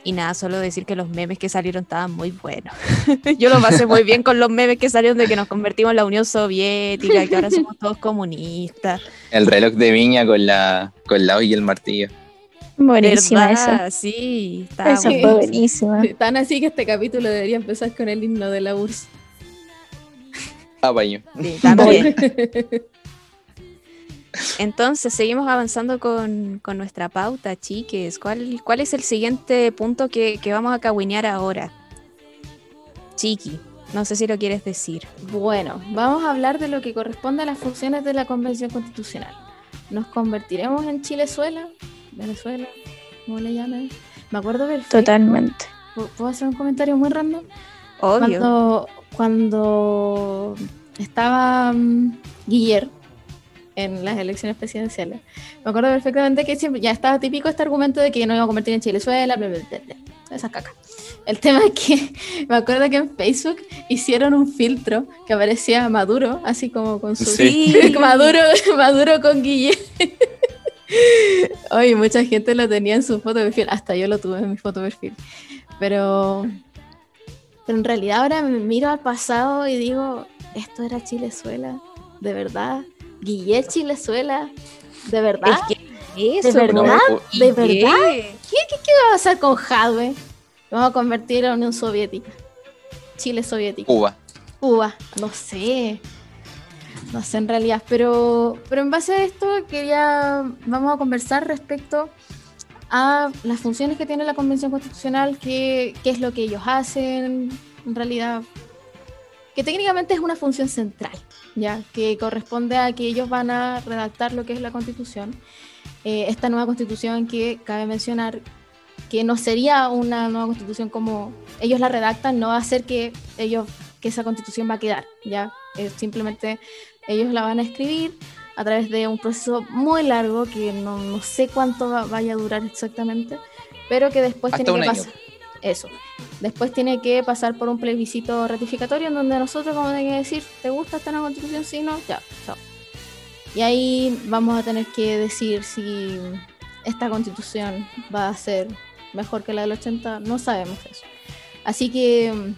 B: nada, solo decir que los memes que salieron estaban muy buenos. (laughs) Yo lo pasé muy bien con los memes que salieron de que nos convertimos en la Unión Soviética y que ahora somos todos comunistas.
A: El reloj de viña con la, con la y el martillo.
C: Buenísima esa.
B: Sí,
C: está fue buenísima.
D: Tan así que este capítulo debería empezar con el himno de la URSS.
A: Ah, baño.
B: Sí, también. (laughs) Entonces, seguimos avanzando con, nuestra pauta, chiques. ¿Cuál, ¿Cuál es el siguiente punto que, vamos a cagüinear ahora? Chiqui, no sé si lo quieres decir.
D: Bueno, vamos a hablar de lo que corresponde a las funciones de la Convención Constitucional. ¿Nos convertiremos en Chilezuela? ¿Venezuela? ¿Cómo le llaman? Me acuerdo del
C: Totalmente.
D: ¿Puedo hacer un comentario muy random?
B: Obvio.
D: Cuando, cuando estaba um, Guillermo en las elecciones presidenciales. Me acuerdo perfectamente que siempre ya estaba típico este argumento de que no iba a convertir en Chilezuela, bla, bla, bla, esa caca. El tema es que (laughs) me acuerdo que en Facebook hicieron un filtro que aparecía Maduro, así como con su
A: sí. (laughs)
D: Maduro, Maduro con Guille. Oye, mucha gente lo tenía en su foto de perfil, hasta yo lo tuve en mi foto de perfil. Pero, pero en realidad ahora me miro al pasado y digo, esto era Chilezuela, de verdad. Guillet Chilezuela, ¿de verdad? ¿De verdad? ¿De verdad? ¿Qué, qué, va a pasar con Jadwe? Vamos a convertir en Unión Soviética. Chile soviética.
A: Cuba.
D: Cuba, no sé. No sé en realidad, pero, pero en base a esto quería, vamos a conversar respecto a las funciones que tiene la Convención Constitucional, qué, qué es lo que ellos hacen, en realidad, que técnicamente es una función central ya que corresponde a que ellos van a redactar lo que es la constitución. Eh, esta nueva constitución que cabe mencionar que no sería una nueva constitución como ellos la redactan, no va a ser que ellos que esa constitución va a quedar, ya simplemente ellos la van a escribir a través de un proceso muy largo que no, no sé cuánto vaya a durar exactamente, pero que después tiene que pasar. Eso. Después tiene que pasar por un plebiscito ratificatorio en donde nosotros vamos a tener que decir, ¿te gusta esta nueva constitución? Sí, no, ya, chao. Y ahí vamos a tener que decir si esta constitución va a ser mejor que la del 80, no sabemos eso. Así que,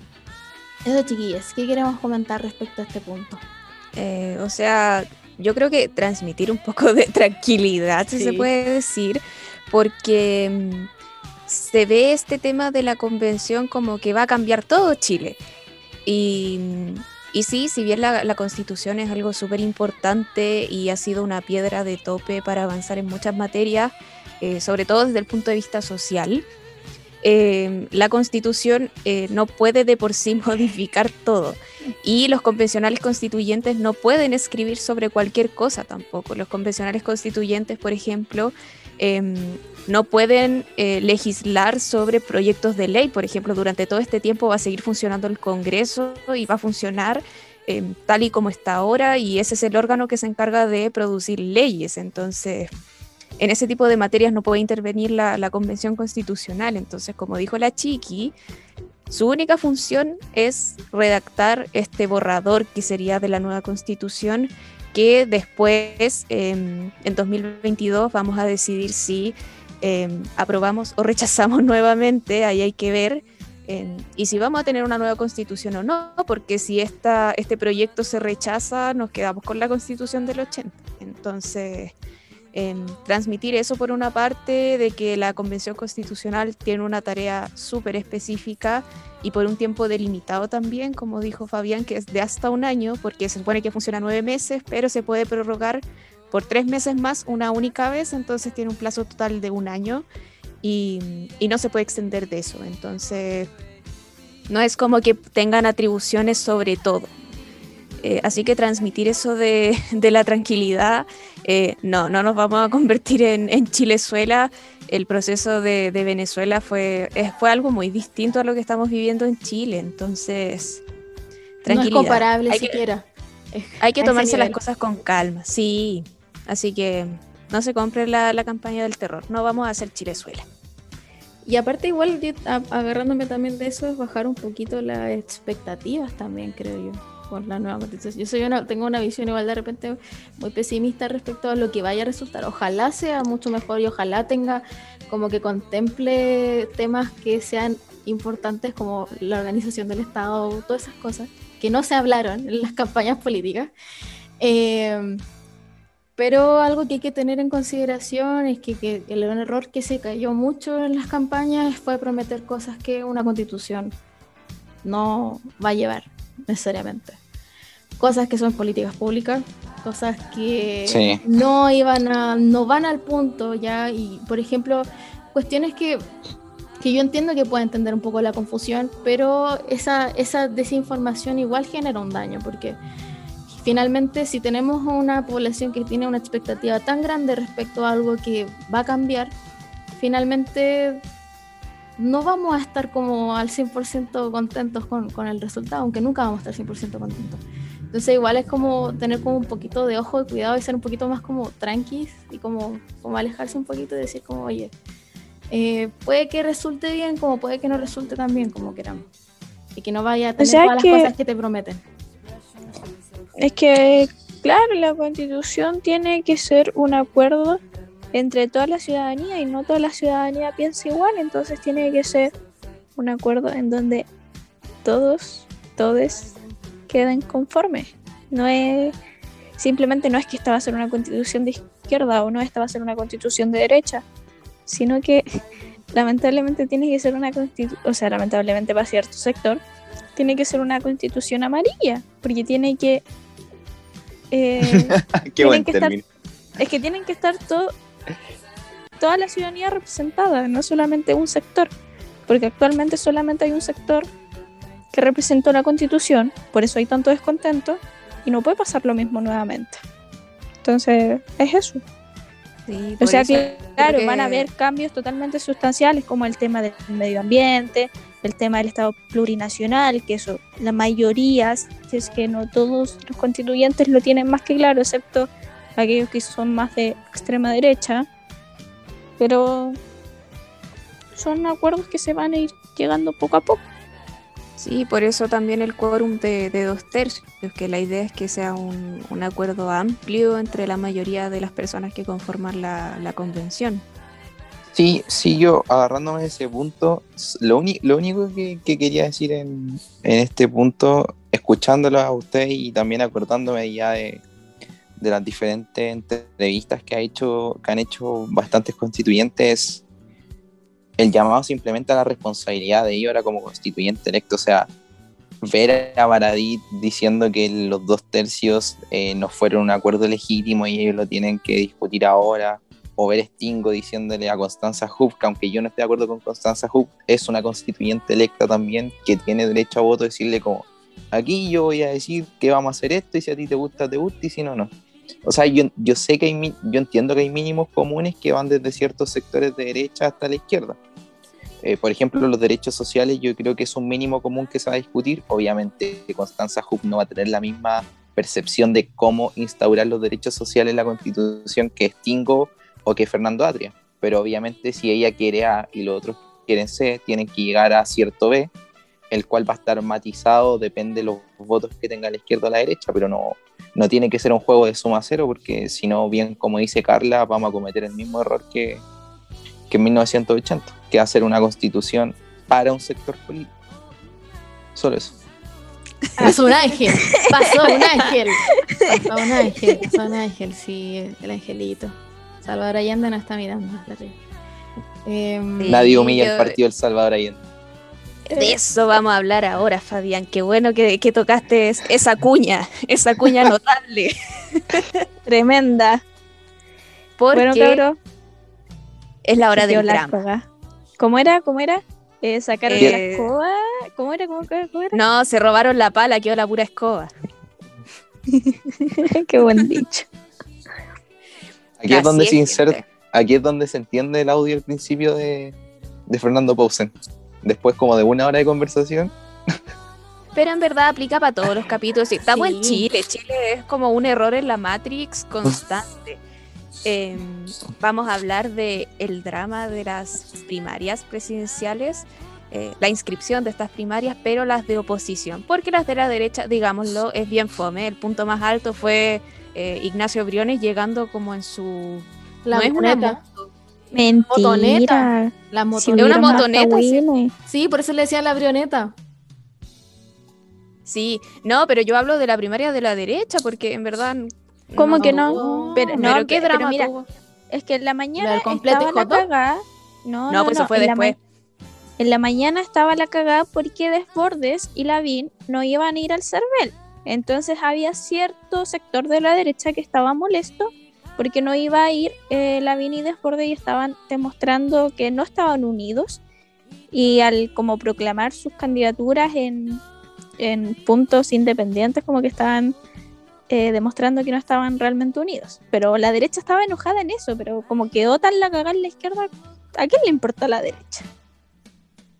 D: eso chiquillas, ¿qué queremos comentar respecto a este punto?
B: Eh, o sea, yo creo que transmitir un poco de (laughs) tranquilidad, si se puede decir, porque mm, se ve este tema de la convención como que va a cambiar todo Chile. Y, sí, si bien la, constitución es algo súper importante y ha sido una piedra de tope para avanzar en muchas materias, eh, sobre todo desde el punto de vista social, eh, la constitución eh, no puede de por sí (laughs) modificar todo y los convencionales constituyentes no pueden escribir sobre cualquier cosa tampoco. Los convencionales constituyentes, por ejemplo, Em, no pueden eh, legislar sobre proyectos de ley. Por ejemplo, durante todo este tiempo va a seguir funcionando el Congreso y va a funcionar em, tal y como está ahora y ese es el órgano que se encarga de producir leyes. Entonces, en ese tipo de materias no puede intervenir la, la Convención Constitucional. Entonces, como dijo la Chiqui, su única función es redactar este borrador que sería de la nueva constitución que después en 2022 vamos a decidir si em, aprobamos o rechazamos (laughs) nuevamente, ahí hay que ver, em, y si vamos a tener una nueva constitución o no, porque si esta, este proyecto se rechaza, nos quedamos con la constitución del 80. Entonces, transmitir eso por una parte, de que la Convención Constitucional tiene una tarea súper específica y por un tiempo delimitado también, como dijo Fabián, que es de hasta un año, porque se supone que funciona nueve meses, pero se puede prorrogar por tres meses más una única vez, entonces tiene un plazo total de un año y, y no se puede extender de eso. Entonces, no es como que tengan atribuciones sobre todo. Eh, así que transmitir eso de, (laughs) la tranquilidad, eh, no, no nos vamos a convertir en, en Chilezuela. El proceso de, Venezuela fue, fue algo muy distinto a lo que estamos viviendo en Chile. Entonces,
D: tranquilidad. No es comparable hay siquiera.
B: Que, hay que tomarse las cosas con calma, sí. Así que no se compre la, campaña del terror. No vamos a hacer Chilezuela.
D: Y aparte igual, agarrándome también de eso, es bajar un poquito las expectativas también, creo yo por la nueva constitución. Yo soy una, tengo una visión igual de repente muy pesimista respecto a lo que vaya a resultar. Ojalá sea mucho mejor y ojalá tenga como que contemple temas que sean importantes como la organización del Estado, todas esas cosas que no se hablaron en las campañas políticas. Eh, pero algo que hay que tener en consideración es que, que, el error que se cayó mucho en las campañas fue prometer cosas que una constitución no va a llevar necesariamente. Cosas que son políticas públicas, cosas que no iban a, no van al punto ya, y por ejemplo, cuestiones que, que yo entiendo que puede entender un poco la confusión, pero esa, esa desinformación igual genera un daño, porque finalmente si tenemos una población que tiene una expectativa tan grande respecto a algo que va a cambiar, finalmente no vamos a estar como al 100% contentos con, con, el resultado, aunque nunca vamos a estar 100% contentos. Entonces igual es como tener como un poquito de ojo, de cuidado y ser un poquito más como tranquis y como, como alejarse un poquito y decir como, oye, eh, puede que resulte bien como puede que no resulte tan bien como queramos. Y que no vaya a tener todas las cosas que te prometen.
C: Es que, claro, la constitución tiene que ser un acuerdo entre toda la ciudadanía y no toda la ciudadanía piensa igual, entonces tiene que ser un acuerdo en donde todos, todos queden conformes. No es simplemente no es que esta va a ser una constitución de izquierda o no esta va a ser una constitución de derecha, sino que (laughs) lamentablemente tiene que ser una constitución, o sea, lamentablemente para cierto sector, tiene que ser una constitución amarilla, porque tiene que...
A: Eh, (laughs) Qué buen que
C: es que tienen que estar todos toda la ciudadanía representada, no solamente un sector, porque actualmente solamente hay un sector que representa la constitución, por eso hay tanto descontento y no puede pasar lo mismo nuevamente. Entonces, es eso. o sea, claro, van a haber cambios totalmente sustanciales como el tema del medio ambiente, el tema del Estado plurinacional, que eso, la mayoría, si es que no todos los constituyentes lo tienen más que claro, excepto aquellos que son más de extrema derecha, pero son acuerdos que se van a ir llegando poco a poco.
B: Sí, por eso también el quórum de, dos tercios, que la idea es que sea un, acuerdo amplio entre la mayoría de las personas que conforman la, convención.
A: Sí, sí, yo agarrándome de ese punto, lo, único que, quería decir en, este punto, escuchándolo a usted y también acordándome ya de, las diferentes entrevistas que, ha hecho, que han hecho bastantes constituyentes, el llamado simplemente a la responsabilidad de ellos ahora como constituyente electo. O sea, ver a Baradit diciendo que los dos tercios eh, no fueron un acuerdo legítimo y ellos lo tienen que discutir ahora, o ver Stingo diciéndole a Constanza Hub que aunque yo no esté de acuerdo con Constanza Hub, es una constituyente electa también que tiene derecho a voto, decirle como, aquí yo voy a decir que vamos a hacer esto y si a ti te gusta, te gusta y si no, no. O sea, yo, yo sé que hay, yo entiendo que hay mínimos comunes que van desde ciertos sectores de derecha hasta la izquierda. Eh, por ejemplo, los derechos sociales yo creo que es un mínimo común que se va a discutir. Obviamente Constanza Hub no va a tener la misma percepción de cómo instaurar los derechos sociales en la Constitución que Stingo o que Fernando Atria. Pero obviamente si ella quiere A y los otros quieren C, tienen que llegar a cierto B, el cual va a estar matizado, depende de los votos que tenga la izquierda o la derecha, pero no, no tiene que ser un juego de suma cero, porque si no, bien como dice Carla, vamos a cometer el mismo error que, que en 1980, que hacer una constitución para un sector político. Solo eso.
D: Pasó un ángel, pasó un (laughs) ángel, pasó un ángel, pasó un ángel, sí, el angelito. Salvador Allende no está mirando.
B: Em,
A: Nadie humilla el partido del Salvador Allende.
B: De eso vamos a hablar ahora, Fabián. Qué bueno que, que tocaste es- esa cuña, (laughs) esa cuña (laughs) notable. (laughs)
C: Tremenda.
B: Porque
C: Bueno,
B: es la hora del
C: la
B: drama.
C: ¿Cómo era? ¿Cómo era? Eh, sacar
B: Eh,
C: la escoba. ¿Cómo era? ¿Cómo? ¿Cómo era?
B: No, se robaron la pala, quedó la pura escoba.
C: Qué buen dicho.
A: Aquí es, donde se
B: gente.
A: aquí es donde se entiende el audio al principio de, de Fernando Pausen. Después como de una hora de conversación,
B: Pero en verdad aplica para todos los capítulos. Sí, Estamos en
D: Sí.
B: Chile. Chile es como un error en la Matrix constante. (laughs) Eh, vamos a hablar de el drama de las primarias presidenciales, eh, la inscripción de estas primarias, pero las de oposición. Porque las de la derecha, digámoslo, es bien fome. El punto más alto fue eh, Ignacio Briones llegando como en su...
D: La
B: no es una
D: motoneta,
B: moto.
C: Mentira.
D: Motoneta. la
C: Si
D: motoneta.
B: una
C: hubieron más
B: motoneta, sí.
D: por eso le decían la brioneta.
B: Sí, no, pero yo hablo de la primaria de la derecha, porque en verdad...
C: ¿Cómo que no? Pero-
B: Pero,
C: no,
B: qué
C: pero
B: drama
C: mira,
B: tuvo.
C: Es que en la mañana
D: completo
C: estaba la cagada. No,
B: No, pues eso fue
C: en la
B: después.
C: ma- en la mañana estaba la cagada porque Desbordes y Lavín no iban a ir al CERVEL. Entonces había cierto sector de la derecha que estaba molesto porque no iba a ir eh, Lavín y Desbordes y estaban demostrando que no estaban unidos. Y al como proclamar sus candidaturas en, en puntos independientes, como que estaban eh, demostrando que no estaban realmente unidos. Pero la derecha estaba enojada en eso, pero como quedó tan la cagada en la izquierda, ¿a quién le importa la derecha?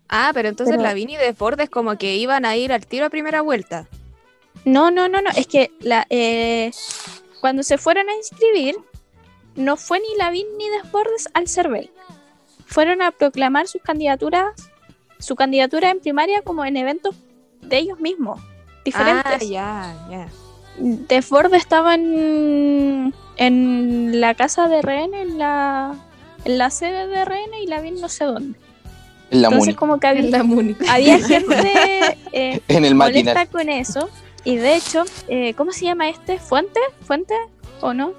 B: Ah, pero entonces
C: Pero-
B: Lavín y Desbordes como que iban a ir al tiro a primera vuelta.
C: No, no, no, no, es que la, eh, cuando se fueron a inscribir, no fue ni Lavín ni Desbordes al CERVEL. Fueron a proclamar sus candidaturas, su candidatura en primaria como en eventos de ellos mismos, diferentes.
B: Ah, ya, ya.
C: Desbordes estaba en, en la casa de Rehén, en la, en la sede de Rehén y Lavín no sé dónde.
A: en la
C: Entonces
A: Muni,
C: como que había,
D: La Muni.
C: había gente (laughs) eh,
A: en el
C: molesta
A: matinal.
C: con eso. Y de hecho, eh, ¿cómo se llama este? ¿Fuente? ¿Fuente? ¿O no?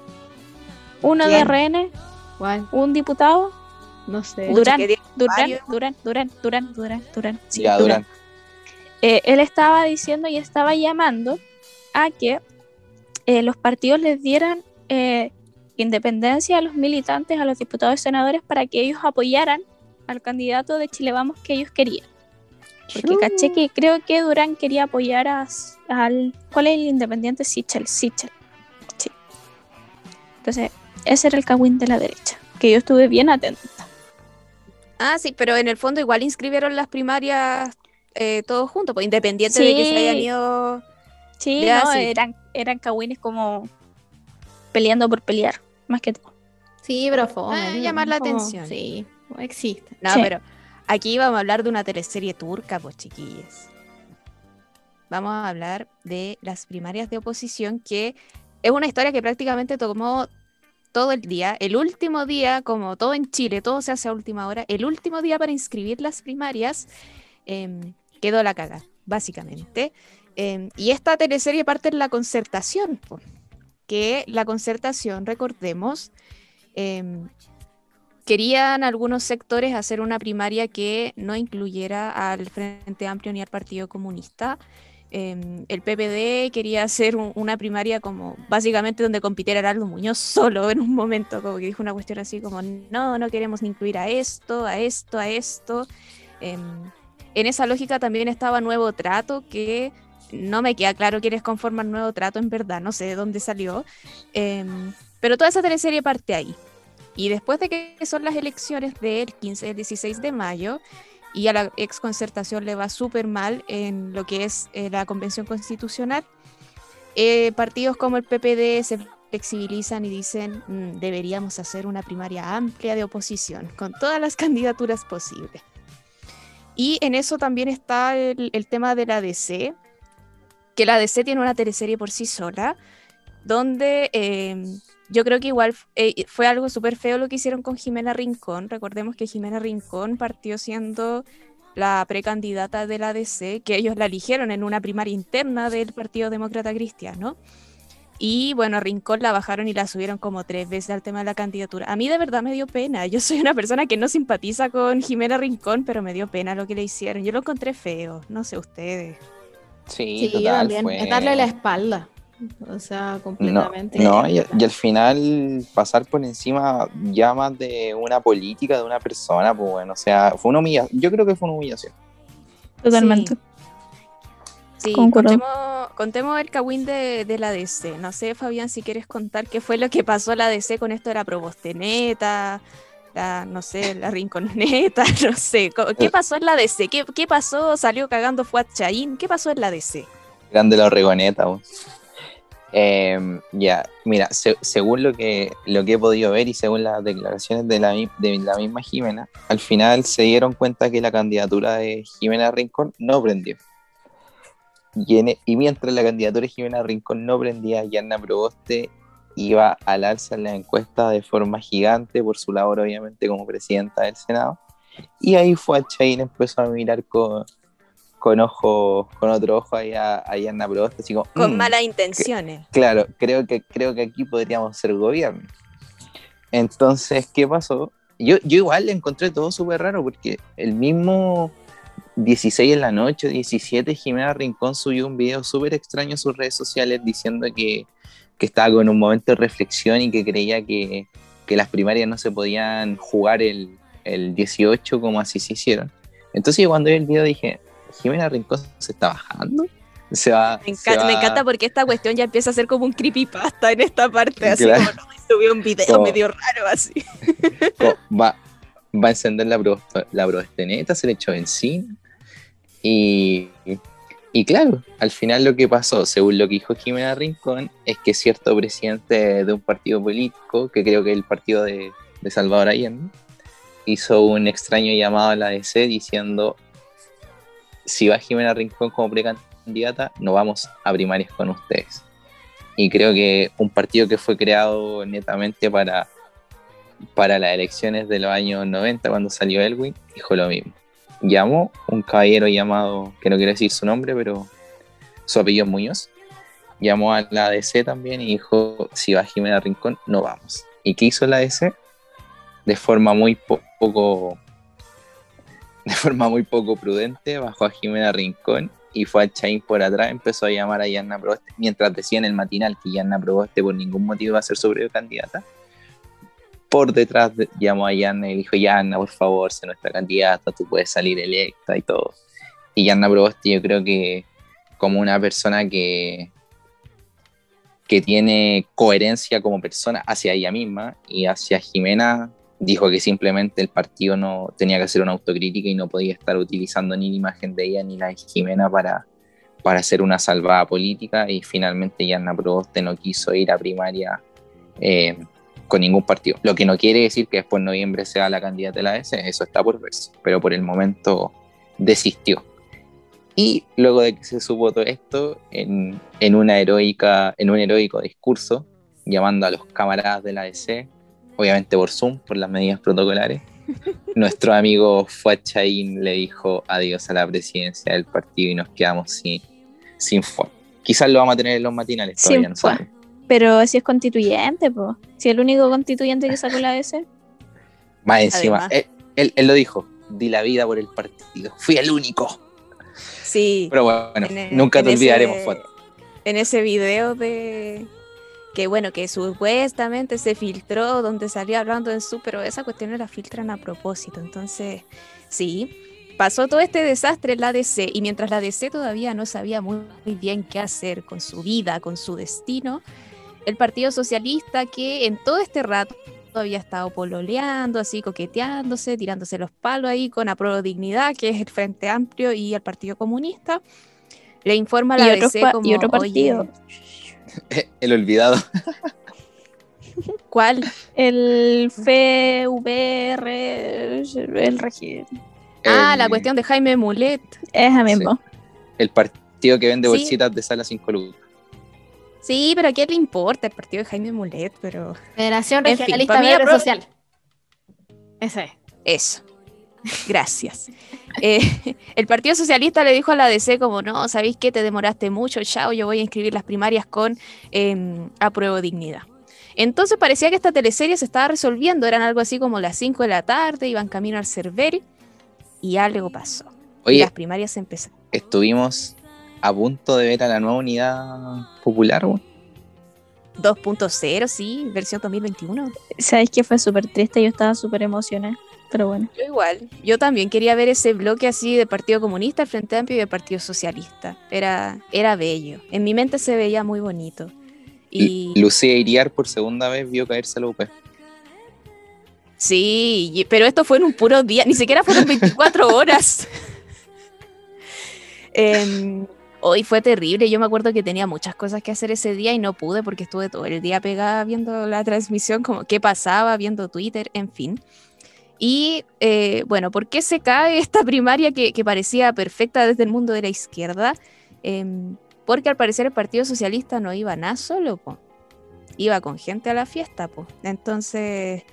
C: Uno de. RN,
D: ¿Cuál?
C: un diputado.
D: No sé.
C: Durán, Durán. Durán, Durán, Durán, Durán, Durán. sí,
A: ya, Durán.
C: Eh, él estaba diciendo y estaba llamando a que eh, los partidos les dieran eh, independencia a los militantes, a los diputados y senadores para que ellos apoyaran al candidato de Chile Vamos que ellos querían. Porque caché que creo que Durán quería apoyar a, al... ¿Cuál es el independiente? Sichel, Sichel. Sí. Entonces, ese era el cagüín de la derecha, que yo estuve bien atenta.
B: Ah, sí, pero en el fondo igual inscribieron las primarias eh, todos juntos, pues independiente de que se hayan ido.
C: Sí,
B: Ya,
C: no,
B: sí.
C: eran, eran cagüines como peleando por pelear, más que todo.
D: Sí, pero fome.
B: Ah,
D: ¿no?
B: llamar la
D: Como-
B: atención.
D: Sí, existe.
B: No,
C: Sí.
B: pero aquí vamos a hablar de una teleserie turca, pues chiquillas. Vamos a hablar de las primarias de oposición, que es una historia que prácticamente tomó todo el día. El último día, como todo en Chile, todo se hace a última hora. El último día para inscribir las primarias em, quedó la caga, básicamente. Em, y esta teleserie parte en la concertación, que la concertación, recordemos, em, querían algunos sectores hacer una primaria que no incluyera al Frente Amplio ni al Partido Comunista. Em, el PPD quería hacer un- una primaria como básicamente donde compitiera Araldo Muñoz solo en un momento, como que dijo una cuestión así como, no, no queremos incluir a esto, a esto, a esto. Em, en esa lógica también estaba Nuevo Trato, que no me queda claro quiénes conforman Nuevo Trato en verdad, no sé de dónde salió. Em, pero toda esa teleserie parte ahí. Y después de que son las elecciones del 15 al 16 de mayo, y a la ex concertación le va súper mal en lo que es eh, la convención constitucional, eh, partidos como el PPD se flexibilizan y dicen mm, deberíamos hacer una primaria amplia de oposición con todas las (laughs) candidaturas posibles. Y en eso también está el, tema de la DC, que la DC tiene una teleserie por sí sola, donde em, yo creo que igual eh, fue algo súper feo lo que hicieron con Jimena Rincón. Recordemos que Jimena Rincón partió siendo la precandidata de la DC, que ellos la eligieron en una primaria interna del Partido Demócrata Cristiano. Y bueno, a Rincón la bajaron y la subieron como tres veces al tema de la candidatura. A mí de verdad me dio pena. Yo soy una persona que no simpatiza con Jimena Rincón, pero me dio pena lo que le hicieron. Yo lo encontré feo, no sé ustedes.
A: Sí, total,
D: Es darle la espalda. O sea, completamente.
A: No, y, al final pasar por encima ya más de una política de una persona, pues bueno, o sea, fue una humillación. Yo creo que fue una humillación.
C: Totalmente.
B: Sí, contemos, el cagüín de, de, la DC. No sé, Fabián, si quieres contar qué fue lo que pasó a la DC con esto de la Probosteneta, la, no sé, la Rinconeta, (laughs) no sé. ¿Qué eh. pasó en la DC? ¿Qué, qué pasó? ¿Salió cagando Fuad Chaín? ¿Qué pasó en la DC?
A: Grande la Oregoneta, eh, ya, mira, según lo que, lo que he podido ver y según las declaraciones de la, de la misma Jimena, al final se dieron cuenta que la candidatura de Jimena Rincón no prendió. Y, mientras la candidatura de Jimena Rincón no prendía, Yanna Proboste iba al alza en la encuesta de forma gigante por su labor, obviamente, como presidenta del Senado. Y ahí fue a Chain, empezó a mirar con, con ojo, con otro ojo ahí a, Yanna Proboste, así
B: con mm, malas intenciones.
A: claro, creo que, creo que aquí podríamos ser gobierno. Entonces, ¿qué pasó? Yo, yo igual le encontré todo súper raro porque el mismo 16 en la noche, 17, Jimena Rincón subió un video súper extraño en sus redes sociales diciendo que, que, estaba con un momento de reflexión y que creía que, que las primarias no se podían jugar el, el, 18 como así se hicieron. Entonces cuando vi el video dije, Jimena Rincón se está bajando. Se va,
B: me, encanta, porque esta cuestión ya empieza a ser como un creepypasta en esta parte, así como no, subió un video medio raro así. (laughs)
A: Va, va a encender la, la brosteneta, se le echó benzina y, y claro, al final lo que pasó, según lo que dijo Jimena Rincón, es que cierto presidente de un partido político, que creo que es el partido de, de Salvador Allende, hizo un extraño llamado a la DC diciendo, si va Jimena Rincón como precandidata, no vamos a primarias con ustedes. Y creo que un partido que fue creado netamente para, para las elecciones de los años 90, cuando salió Elwin, dijo lo mismo llamó un caballero llamado, que no quiero decir su nombre, pero su apellido es Muñoz, llamó a la ADC también y dijo, si va Jimena Rincón, no vamos. ¿Y qué hizo la ADC? De forma muy poco de forma muy poco prudente, bajó a Jimena Rincón y fue a Chain por atrás, empezó a llamar a Yanna Proboste, mientras decía en el matinal que Yanna Proboste por ningún motivo va a ser su candidata por detrás llamó a Yanna y dijo, Yanna, por favor, sé nuestra candidata, tú puedes salir electa y todo. Y Yanna Proboste yo creo que como una persona que, que tiene coherencia como persona hacia ella misma y hacia Jimena, dijo que simplemente el partido no tenía que hacer una autocrítica y no podía estar utilizando ni la imagen de ella ni la de Jimena para, para hacer una salvada política y finalmente Yanna Proboste no quiso ir a primaria eh, con ningún partido. Lo que no quiere decir que después en noviembre sea la candidata de la AS, eso está por verse, pero por el momento desistió. Y luego de que se supo todo esto, en, en, una heroica, en un heroico discurso, llamando a los camaradas de la ADC, obviamente por Zoom, por las medidas protocolares, (laughs) nuestro amigo Fuachain le dijo adiós a la presidencia del partido y nos quedamos sin, sin Quizás lo vamos a tener en los matinales todavía, no
C: pero si es constituyente, pues. Si es el único constituyente que sacó la DS. (laughs)
A: Más encima, él, lo dijo, di la vida por el partido. Fui el único.
B: Sí.
A: Pero bueno, e, nunca te olvidaremos,
B: En ese video de que bueno, que supuestamente se filtró donde salía hablando en su, pero esa cuestión la filtran a propósito. Entonces, sí, pasó todo este desastre en la DC y mientras la DC todavía no sabía muy bien qué hacer con su vida, con su destino, el Partido Socialista que en todo este rato había estado pololeando, así coqueteándose, tirándose los palos ahí con Apruebo Dignidad, que es el Frente Amplio y el Partido Comunista. Le informa a la
C: y DC como, y otro partido. (laughs)
A: el olvidado.
B: ¿Cuál?
C: El FVR, el regidor.
B: Ah, la cuestión de Jaime Mulet.
C: Esa mismo.
A: El partido que vende
B: Sí.
A: bolsitas de sal a 5 lucas.
B: Sí, pero ¿a quién le importa el partido de Jaime Mulet? Pero
D: Federación
B: En fin,
D: Regionalista Verde
B: apro-
D: Social. Ese es.
B: eso. Gracias. Eh, (laughs) el Partido Socialista le dijo a la DC como, no, ¿sabéis qué? Te demoraste mucho, chao, yo voy a inscribir las primarias con eh, apruebo dignidad. Entonces parecía que esta teleserie se estaba resolviendo, eran algo así como las 5 de la tarde, iban camino al Cerveri y algo pasó. y las primarias empezaron.
A: estuvimos a punto de ver a la nueva unidad popular, weón.
B: 2.0, sí, versión 2021.
C: Sabéis que fue súper triste, yo estaba súper emocionada. Pero bueno.
B: Yo igual. Yo también quería ver ese bloque así de Partido Comunista, el Frente Amplio y el Partido Socialista. Era, era bello. En mi mente se veía muy bonito. Y
A: Lucía Iriar por segunda vez vio caerse la UP.
B: sí, pero esto fue en un puro día, ni siquiera fueron 24 (laughs) horas. (laughs) Em, hoy fue terrible. Yo me acuerdo que tenía muchas cosas que hacer ese día y no pude porque estuve todo el día pegada viendo la transmisión, como qué pasaba, viendo Twitter, en fin. Y eh, bueno, ¿por qué se cae esta primaria que, que parecía perfecta desde el mundo de la izquierda? Em, porque al parecer el Partido Socialista no iba nada solo, po. iba con gente a la fiesta. Po. Entonces,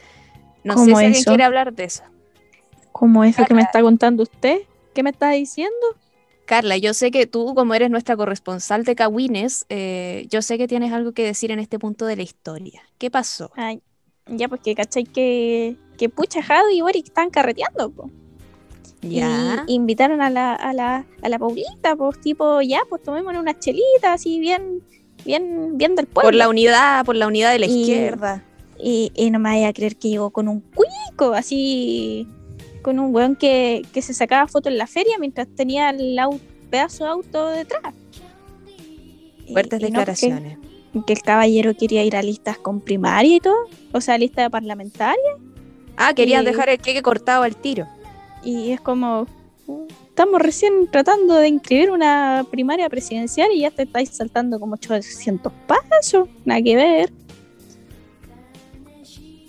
B: no sé si
C: ¿Cómo
B: alguien quiere hablar de eso.
C: Como eso que me está contando usted, ¿qué me está diciendo?
B: Carla, yo sé que tú, como eres nuestra corresponsal de Cawines, eh, yo sé que tienes algo que decir en este punto de la historia. ¿Qué pasó?
C: Ay, ya, pues que cachai que, que Pucha, Jado y Boric están carreteando, po.
B: Ya.
C: Y invitaron a la, a la, a la Paulita, pues tipo, ya, pues tomémonos unas chelitas así bien, bien, bien del pueblo.
B: por la unidad, por la unidad de la
C: Y-
B: izquierda.
C: Y, y no me vaya a creer que llegó con un cuico, así, con un weón que, que se sacaba fotos en la feria mientras tenía el pedazo de auto detrás.
B: Fuertes
C: no,
B: declaraciones.
C: que, que el caballero quería ir a listas con primaria y todo, o sea, lista de parlamentaria,
B: Ah, querían
C: y-
B: dejar el queque cortado al tiro.
C: y es como, estamos recién tratando de inscribir una primaria presidencial y ya te estáis saltando como 800 pasos, nada que ver.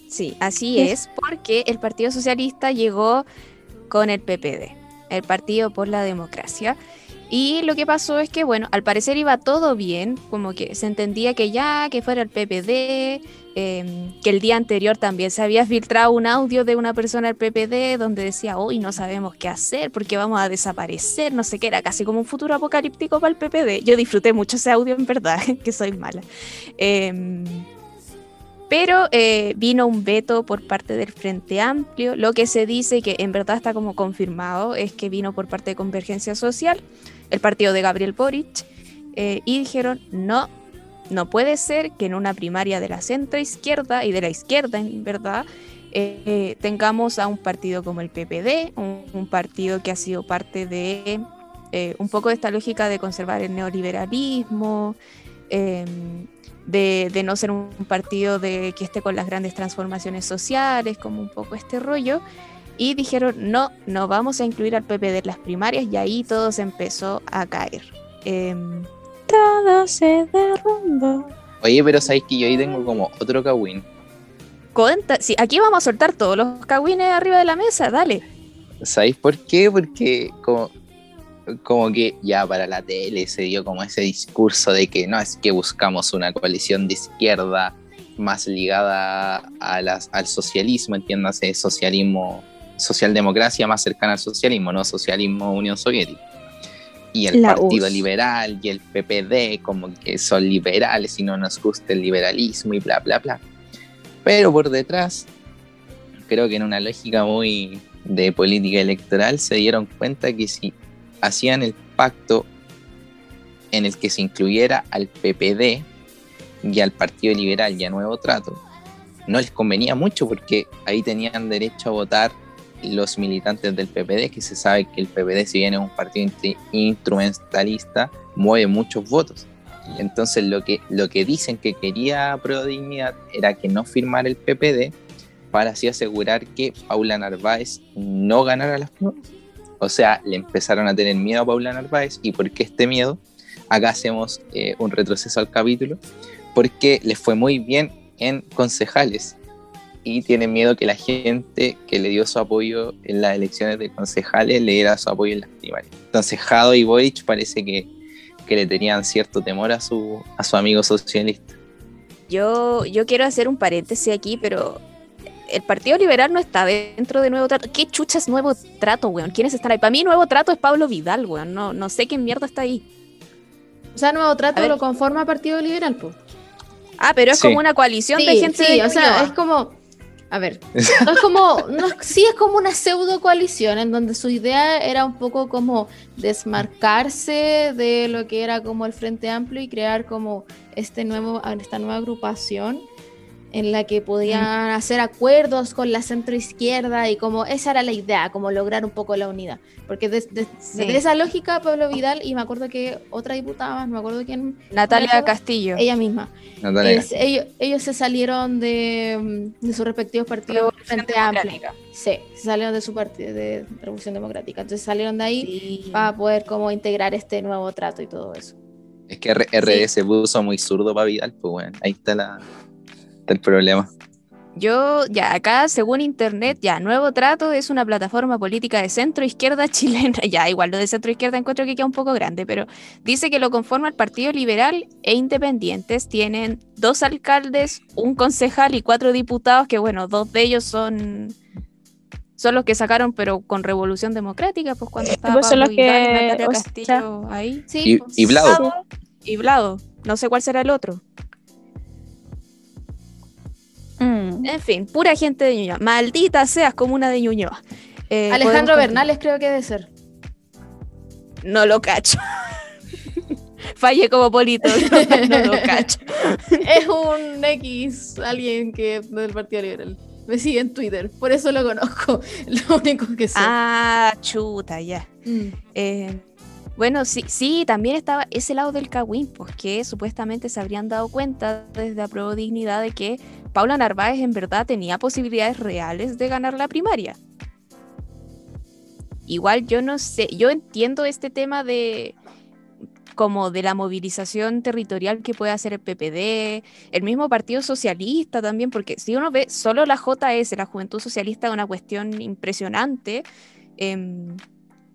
B: Sí, así
C: Es-
B: porque el Partido Socialista llegó con el PPD, el Partido por la Democracia. Y lo que pasó es que, bueno, al parecer iba todo bien, como que se entendía que ya, que fuera el PPD, eh, que el día anterior también se había filtrado un audio de una persona del PPD donde decía, hoy no sabemos qué hacer porque vamos a desaparecer, no sé qué, era casi como un futuro apocalíptico para el PPD. Yo disfruté mucho ese audio, en verdad, (laughs) que soy mala. Em, pero eh, vino un veto por parte del Frente Amplio. Lo que se dice que en verdad está como confirmado es que vino por parte de Convergencia Social, el partido de Gabriel Boric, eh, y dijeron no, no puede ser que en una primaria de la centro izquierda y de la izquierda en verdad eh, tengamos a un partido como el PPD, un, partido que ha sido parte de un poco de esta lógica de conservar el neoliberalismo. em, de, de no ser un partido de, que esté con las grandes transformaciones sociales, como un poco este rollo. Y dijeron, no, no vamos a incluir al PPD en las primarias y ahí todo se empezó a caer. Em,
C: Todo se derrumbó.
A: Oye, pero sabéis que yo ahí tengo como otro cagüín.
B: cuenta, sí, aquí vamos a soltar todos los cagüines arriba de la mesa, dale.
A: ¿Sabéis por qué? Porque como, como que ya para la tele se dio como ese discurso de que no es que buscamos una coalición de izquierda más ligada a las, al socialismo, entiéndase, socialismo, socialdemocracia más cercana al socialismo, no socialismo Unión Soviética. Y el
C: La
A: Partido
C: URSS.
A: Liberal y el PPD como que son liberales y no nos gusta el liberalismo y bla, bla, bla. Pero por detrás, creo que en una lógica muy de política electoral se dieron cuenta que si hacían el pacto en el que se incluyera al PPD y al Partido Liberal y a Nuevo Trato, no les convenía mucho porque ahí tenían derecho a votar los militantes del PPD, que se sabe que el PPD, si bien es un partido instrumentalista, mueve muchos votos. Entonces lo que, lo que dicen que quería Pro Dignidad era que no firmara el PPD para así asegurar que Paula Narváez no ganara las. O sea, le empezaron a tener miedo a Paula Narváez. ¿Y por qué este miedo? Acá hacemos eh, un retroceso al capítulo. Porque les fue muy bien en concejales y tiene miedo que la gente que le dio su apoyo en las elecciones de concejales le diera su apoyo en las primarias. Entonces Jado y Boric parece que, que le tenían cierto temor a su, a su amigo socialista.
B: Yo, yo quiero hacer un paréntesis aquí, pero el Partido Liberal no está dentro de Nuevo Trato. ¿Qué chucha es Nuevo Trato, weón? ¿Quiénes están ahí? Para mí Nuevo Trato es Pablo Vidal, weón. No, no sé qué mierda está ahí.
D: O sea, Nuevo Trato lo conforma Partido Liberal, pues.
B: Ah, pero es
A: Sí.
B: como una coalición
D: Sí,
B: de gente
D: sí,
B: de
D: o sea, es como. A ver, (laughs) no es como. No, sí, es como una pseudo coalición en donde su idea era un poco como desmarcarse de lo que era como el Frente Amplio y crear como este nuevo, esta nueva agrupación en la que podían hacer acuerdos con la centroizquierda y como esa era la idea, como lograr un poco la unidad. Porque de, de-
B: Sí.
D: de esa lógica, Pablo Vidal, y me acuerdo que otra diputada más, no me acuerdo quién,
B: Natalia
D: Natalia-
B: Castillo.
D: ella misma,
A: Natalia
D: es- ellos, ellos se salieron de, de sus respectivos partidos
B: Revolución
D: Frente Amplio.
B: Democrática.
D: Sí, se salieron de su partido de Revolución Democrática. Entonces salieron de ahí
B: Sí.
D: para poder como integrar este nuevo trato y todo eso.
A: Es que R- RD se puso muy zurdo para Vidal, pues bueno, ahí está, la, está el problema.
B: Yo, ya, acá, según internet, ya, Nuevo Trato es una plataforma política de centro izquierda (laughs) chilena. Ya, igual lo de centro izquierda encuentro que queda un poco grande, pero dice que lo conforma el Partido Liberal e Independientes. Tienen dos alcaldes, un concejal y cuatro diputados, que bueno, dos de ellos son. Son los que sacaron, pero con Revolución Democrática, pues cuando estaba
C: Pues son los
B: Vidal
C: o sea-
B: Castillo ahí.
D: Sí,
A: Y-
D: pues,
A: y
D: sí.
B: Y Vlado, no sé cuál será el otro.
C: Mm.
B: En fin, pura gente de Ñuñoa. Maldita seas como una de Ñuñoa. Eh,
D: Alejandro Bernales creo que debe ser.
B: No lo cacho. (laughs) Fallé como polito. (laughs) No, lo cacho. (laughs)
D: es un X, alguien que del Partido Liberal. Me sigue en Twitter, por eso lo conozco. Lo único que sé.
B: Ah, chuta, ya.
D: Mm.
B: Eh, bueno, sí, sí, también estaba ese lado del Cagüín, pues que supuestamente se habrían dado cuenta desde Apruebo Dignidad de que Paula Narváez en verdad tenía posibilidades reales de ganar la primaria. Igual yo no sé, yo entiendo este tema de como de la movilización territorial que puede hacer el PPD, el mismo Partido Socialista también, porque si uno ve solo la JS, la Juventud Socialista, una cuestión impresionante, em,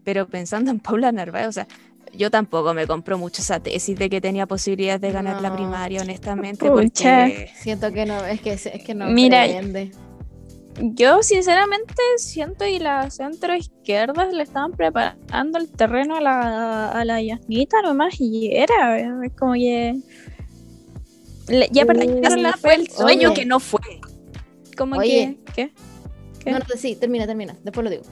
B: pero pensando en Paula Narváez, o sea, yo tampoco me compro mucho esa tesis de que tenía posibilidades de ganar la primaria, honestamente,
C: Pucha.
B: porque
D: Siento que no, es que, es que no
C: Mira,
D: prevende.
C: Yo sinceramente siento y las centro izquierdas le estaban preparando el terreno a la, a la Yasnita nomás y era, es como que le- ya perdieron la
B: fue el sueño
D: Oye.
B: que no fue.
C: como
D: Oye.
C: que ¿qué? ¿Qué?
D: No, no, sí, termina, termina. Después lo digo.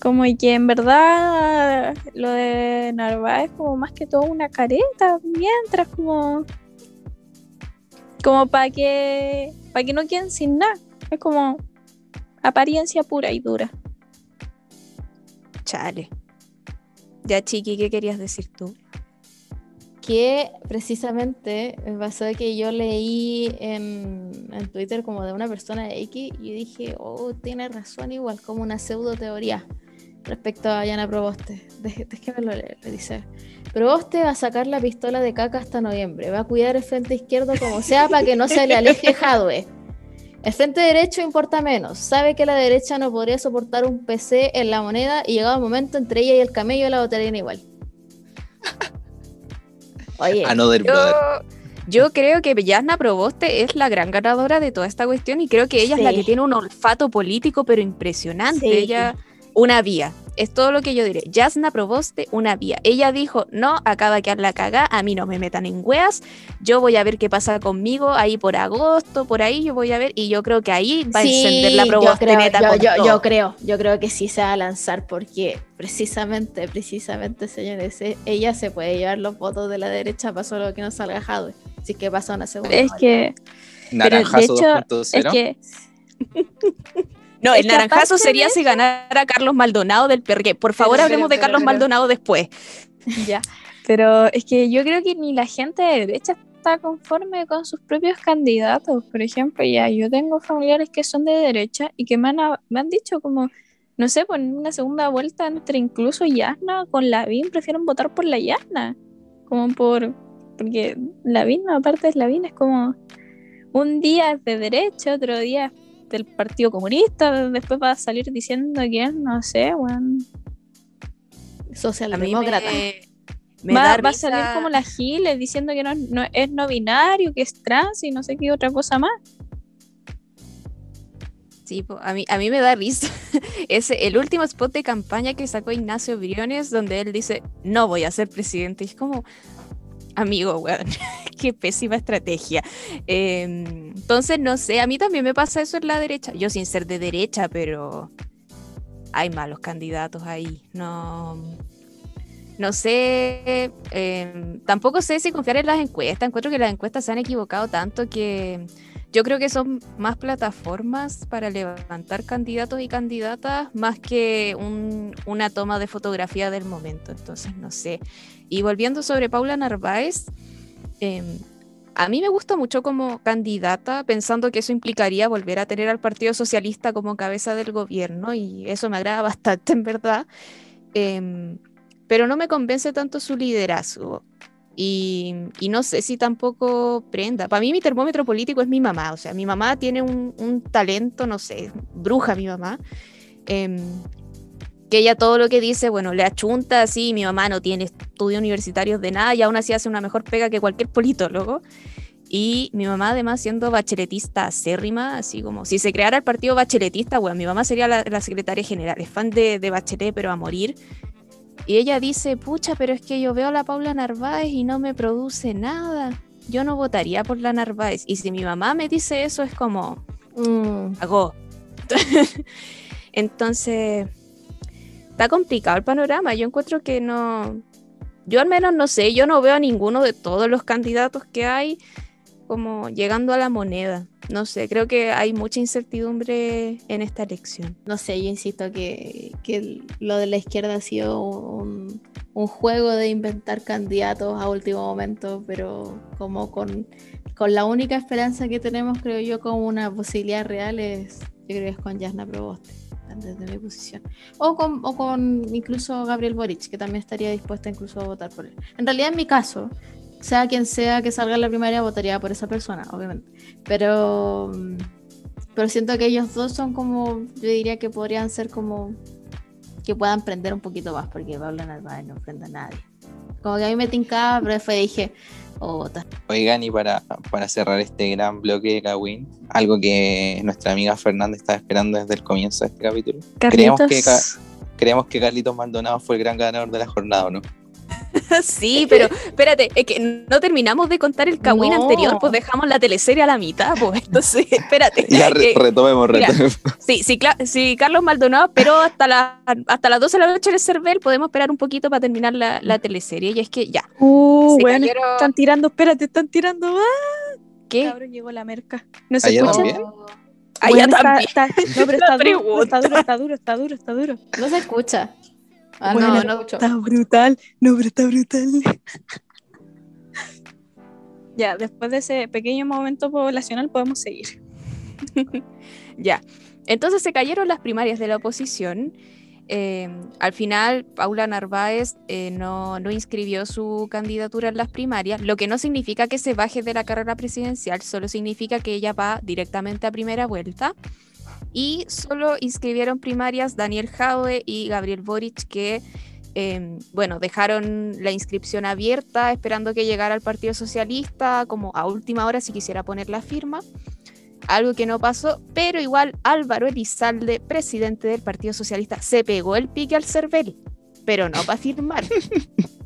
C: Como que en verdad lo de Narváez como más que todo una careta mientras como como para que para que no queden sin nada es como apariencia pura y dura
B: Chale. Ya, Chiqui, ¿qué querías decir tú?
D: que precisamente me pasó que yo leí en, en Twitter como de una persona de X y dije, oh, tiene razón igual, como una pseudo teoría respecto a Yana Proboste. Deje- Déjeme lo leer, le dice. Proboste va a sacar la pistola de caca hasta noviembre, va a cuidar el frente izquierdo como sea para que no se le aleje (laughs) Jadwe. El frente derecho importa menos, sabe que la derecha no podría soportar un PC en la moneda y llegado el momento entre ella y el camello la votarían igual. (laughs) Oye,
A: Another
B: Yo,
A: brother.
B: yo creo que Yasna Proboste es la gran ganadora de toda esta cuestión y creo que ella es la que tiene un olfato político pero impresionante.
D: Sí.
B: Ella, una vía. Es todo lo que yo diré. Yasna Proboste, una vía. Ella dijo, no, acaba de quedar la cagá, a mí no me metan en weas, yo voy a ver qué pasa conmigo ahí por agosto, por ahí yo voy a ver, y yo creo que ahí va a encender la
D: yo
B: Proboste
D: creo,
B: neta
D: yo,
B: con
D: yo- yo creo, yo creo que sí se va a lanzar porque precisamente, precisamente, señores, e- ella se puede llevar los votos de la derecha para solo que no salga Jadwe. Si es que pasa una segunda.
C: es que pero de
A: Naranjazo
C: hecho
A: 2.0.
C: es que (laughs)
B: No, el naranjazo sería si ganara Carlos Maldonado del PRG. Por favor,
D: Pero,
B: hablemos
D: pero,
B: de Carlos
D: pero.
B: Maldonado después. (laughs)
C: Ya. Pero es que yo creo que ni la gente de derecha está conforme con sus propios candidatos. Por ejemplo, ya yo tengo familiares que son de derecha y que me han, me han dicho como, no sé, por una segunda vuelta entre incluso Yasna con Lavín, prefieren votar por la Yasna. Como por, porque Lavín, aparte de Lavín, es como un día es de derecha, otro día es del Partido Comunista, después va a salir diciendo que no sé, weón.
D: Socialdemócrata.
B: Me
C: Va, va a salir como la Giles diciendo que no, no- es no binario, que es trans y no sé qué otra cosa más.
B: Sí, a mí, a mí me da risa. (laughs) Ese, el último spot de campaña que sacó Ignacio Briones, donde él dice, no voy a ser presidente. Y es como, amigo, weón, (laughs) qué pésima estrategia. Eh, entonces, no sé, a mí también me pasa eso en la derecha. Yo sin ser de derecha, pero hay malos candidatos ahí. No, no sé, eh, tampoco sé si confiar en las encuestas. Encuentro que las encuestas se han equivocado tanto que yo creo que son más plataformas para levantar candidatos y candidatas más que un- una toma de fotografía del momento. Entonces, no sé. Y volviendo sobre Paula Narváez, eh, a mí me gusta mucho como candidata, pensando que eso implicaría volver a tener al Partido Socialista como cabeza del gobierno, y eso me agrada (laughs) bastante, en verdad. Em, pero no me convence tanto su liderazgo. Y, no sé si tampoco prenda. Para mí mi termómetro político es mi mamá. O sea, mi mamá tiene un, un talento, no sé, bruja mi mamá. em, que ella todo lo que dice, bueno, le achunta así. Mi mamá no tiene estudios universitarios de nada y aún así hace una mejor pega que cualquier politólogo. Y mi mamá además siendo bacheletista acérrima, así como si se creara el partido bacheletista, bueno, mi mamá sería la, la secretaria general, es fan de, de Bachelet, pero a morir. Y ella dice, pucha, pero es que yo veo a la Paula Narváez y no me produce nada. Yo no votaría por la Narváez. Y si mi mamá me dice eso, es como,
D: Mm,
B: hago. (laughs) Entonces, está complicado el panorama. Yo encuentro que no. Yo al menos no sé, yo no veo a ninguno de todos los candidatos que hay como llegando a la moneda. No sé, creo que hay mucha incertidumbre en esta elección.
D: no sé, yo insisto que, que lo de la izquierda ha sido un, un juego de inventar candidatos a último momento, pero como con, con la única esperanza que tenemos, creo yo, como una posibilidad real es, yo creo que es con Jasna Proboste, desde mi posición. O con, o con incluso Gabriel Boric, que también estaría dispuesta incluso a votar por él. En realidad, en mi caso, sea quien sea que salga en la primaria, votaría por esa persona, obviamente. Pero, mm, pero siento que ellos dos son como, yo diría que podrían ser como que puedan prender un poquito más, porque Pablo Narváez no prende a nadie. Como que a mí me tincaba, pero después dije, vota.
A: Oigan, y para, para cerrar este gran bloque de Kawin, algo que nuestra amiga Fernanda estaba esperando desde el comienzo de este capítulo. Creemos que, creemos que Carlitos Maldonado fue el gran ganador de la jornada, ¿o no? (laughs)
B: sí, pero espérate, es que no terminamos de contar el Kawin
C: No.
B: anterior, pues dejamos la teleserie a la mitad, pues (laughs) entonces, espérate.
A: Ya re-
B: Eh,
A: retomemos,
B: mira,
A: retomemos.
B: Sí, sí, sí, Carlos Maldonado, pero hasta, la, hasta las 12 de la noche en el Cervel podemos esperar un poquito para terminar la, la teleserie. Y es que ya,
C: Uh,
B: cayeron-
C: están tirando, espérate, están tirando. ¡Ah!
B: ¿qué?
C: Cabrón, llegó la merca. ¿No se escucha?
B: Allá
C: está-
B: también.
C: está- no, pero (laughs) está duro,
B: pregunta.
C: está duro, está duro, está duro, está duro.
D: No se escucha. Ah,
C: Weón,
D: no, no.
C: Está brutal, no, pero está brutal. (laughs) ya, después de ese pequeño momento poblacional podemos seguir. (laughs)
B: Ya. Entonces se cayeron las primarias de la oposición. Eh, al final, Paula Narváez eh, no, no inscribió su candidatura en las primarias, lo que no significa que se baje de la carrera presidencial, solo significa que ella va directamente a primera vuelta. Y solo inscribieron primarias Daniel Jaue y Gabriel Boric, que, eh, bueno, dejaron la inscripción abierta esperando que llegara el Partido Socialista, como a última hora si quisiera poner la firma algo que no pasó, pero igual Álvaro Elizalde, presidente del Partido Socialista, se pegó el pique al CERVEL, pero no para firmar. (laughs)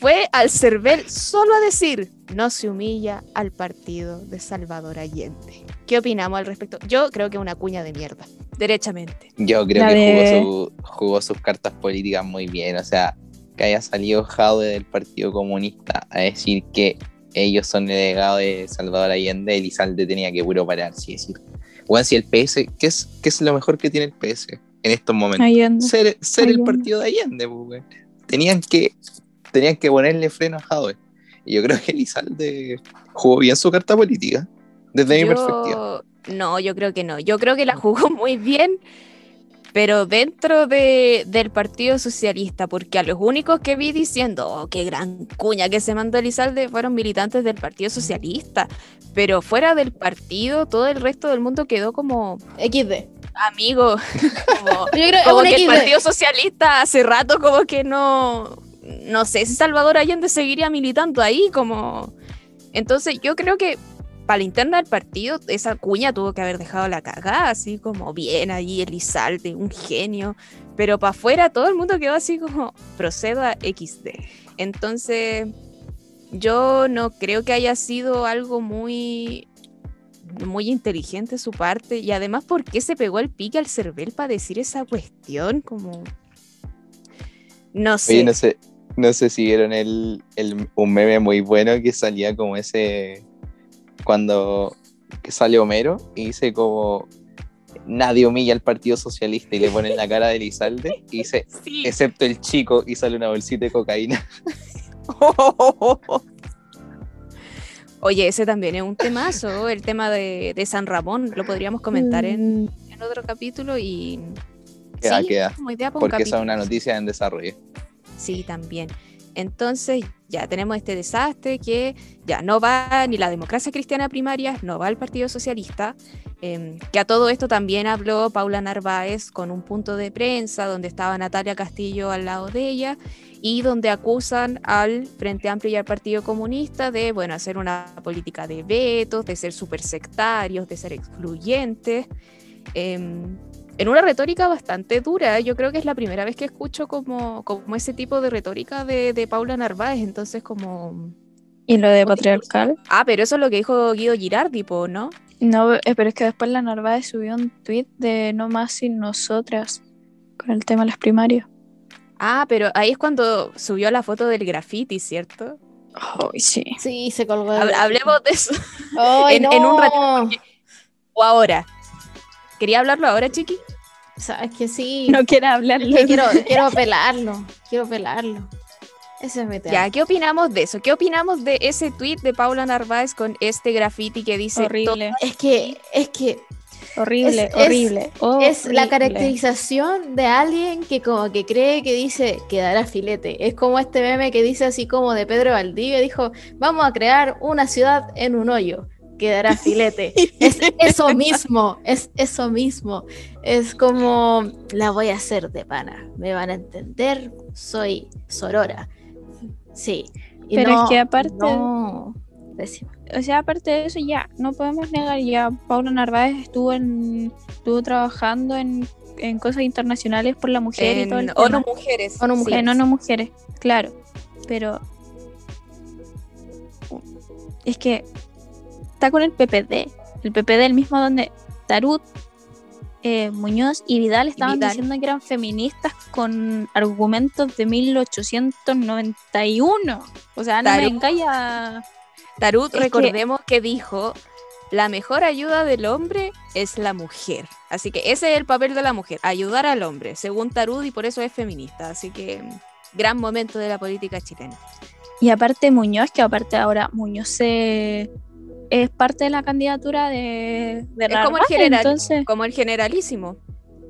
B: Fue al CERVEL solo a decir, no se humilla al partido de Salvador Allende. ¿Qué opinamos al respecto? Yo creo que es una cuña de mierda, derechamente.
A: Yo creo
C: La
A: que
C: de-
A: jugó, su- jugó sus cartas políticas muy bien. O sea, que haya salido Jaude del Partido Comunista a decir que ellos son el legado de Salvador Allende, Elizalde tenía que puro parar, sí decir. Bueno, si el PS, ¿qué es, ¿qué es lo mejor que tiene el PS en estos momentos? Ser, ser el partido de Allende, pues. Tenían que, tenían que ponerle freno a Jaude. Y yo creo que Elizalde jugó bien su carta política, desde mi perspectiva.
B: No, yo creo que no. Yo creo que la jugó (laughs) muy bien, pero dentro de, del Partido Socialista, porque a los únicos que vi diciendo, oh, qué gran cuña que se mandó Elizalde, fueron militantes del Partido Socialista, pero fuera del partido, todo el resto del mundo quedó como
D: XD.
B: amigo, (laughs) como,
D: Yo creo
B: como que el. Partido Socialista hace rato como que no, no sé si Salvador Allende seguiría militando ahí, como... Entonces yo creo que para la interna del partido, esa cuña tuvo que haber dejado la cagada, así como bien allí Elizalde, un genio, pero para afuera todo el mundo quedó así como proceda XD. Entonces, yo no creo que haya sido algo muy muy inteligente su parte y además por qué se pegó el pique al cervel para decir esa cuestión como no sé
A: Oye, no sé, no sé si vieron el, el- un meme muy bueno que salía como ese cuando que sale Homero y dice como nadie humilla al Partido Socialista y le ponen la cara de Elizalde y dice (laughs)
B: Sí.
A: excepto el chico y sale una bolsita de cocaína. (laughs) (laughs)
B: Oye, ese también es un temazo, el tema de, de San Ramón, lo podríamos comentar en, en otro capítulo y...
A: Queda,
B: sí,
A: queda.
B: como idea para un
A: Porque esa es una noticia en desarrollo.
B: Sí, también. Entonces, ya tenemos este desastre que ya no va ni la democracia cristiana primaria, no va el Partido Socialista, em, que a todo esto también habló Paula Narváez con un punto de prensa donde estaba Natalia Castillo al lado de ella y donde acusan al Frente Amplio y al Partido Comunista de, bueno, hacer una política de vetos, de ser súper sectarios, de ser excluyentes. em, en una retórica bastante dura. Yo creo que es la primera vez que escucho como, como ese tipo de retórica de, de Paula Narváez. Entonces, como.
C: Y lo de patriarcal.
B: Ah, pero eso es lo que dijo Guido Girardi, po, ¿no?
C: No, eh, pero es que después la Narváez subió un tweet de no más sin nosotras con el tema de las primarias.
B: Ah, pero ahí es cuando subió la foto del graffiti, ¿cierto?
C: Ay, sí.
D: Sí, se colgó.
B: Hablemos de eso.
D: Ay, (laughs)
B: en- en un
D: no.
B: ratito, porque- O ahora. ¿Quería hablarlo ahora, Chiqui?
D: Sabes que sí.
C: No quiero hablar.
D: Es que quiero, quiero pelarlo. Quiero pelarlo. Ese es mi tema.
B: Ya, ¿qué opinamos de eso? ¿Qué opinamos de ese tweet de Paula Narváez con este graffiti que dice
C: Horrible,
D: Es que, es que
C: horrible,
D: Es- es-
C: horrible,
D: es la
C: horrible.
D: caracterización de alguien que como que cree que dice quedará filete. Es como este meme que dice así como de Pedro Valdivia, dijo, vamos a crear una ciudad en un hoyo, quedará filete. (laughs) es eso mismo, es eso mismo. Es como, la voy a hacer de pana, me van a entender, soy Sorora. Sí. Y
C: Pero es que aparte-
D: no.
C: O sea, aparte de eso, ya, no podemos negar, ya Paula Narváez estuvo en, estuvo trabajando en, en cosas internacionales por la mujer y todo el
B: en
C: tema.
B: ONU Mujeres.
D: ONU
B: sí.
D: Mujeres.
C: En ONU Mujeres, claro. Pero es que está con el PPD. El PPD, el mismo donde Tarut, eh, Muñoz y Vidal estaban
B: Vidal.
C: diciendo que eran feministas con argumentos de 1891. O sea, no me encalla.
B: Tarut,
C: Es que-
B: recordemos que... dijo, la mejor ayuda del hombre es la mujer. Así que ese es el papel de la mujer, ayudar al hombre, según Tarut, y por eso es feminista. Así que gran momento de la política chilena.
C: Y aparte Muñoz, que aparte ahora Muñoz se- es parte de la candidatura de, de
B: Es como el
C: Narváez,
B: general,
C: entonces
B: como el generalísimo.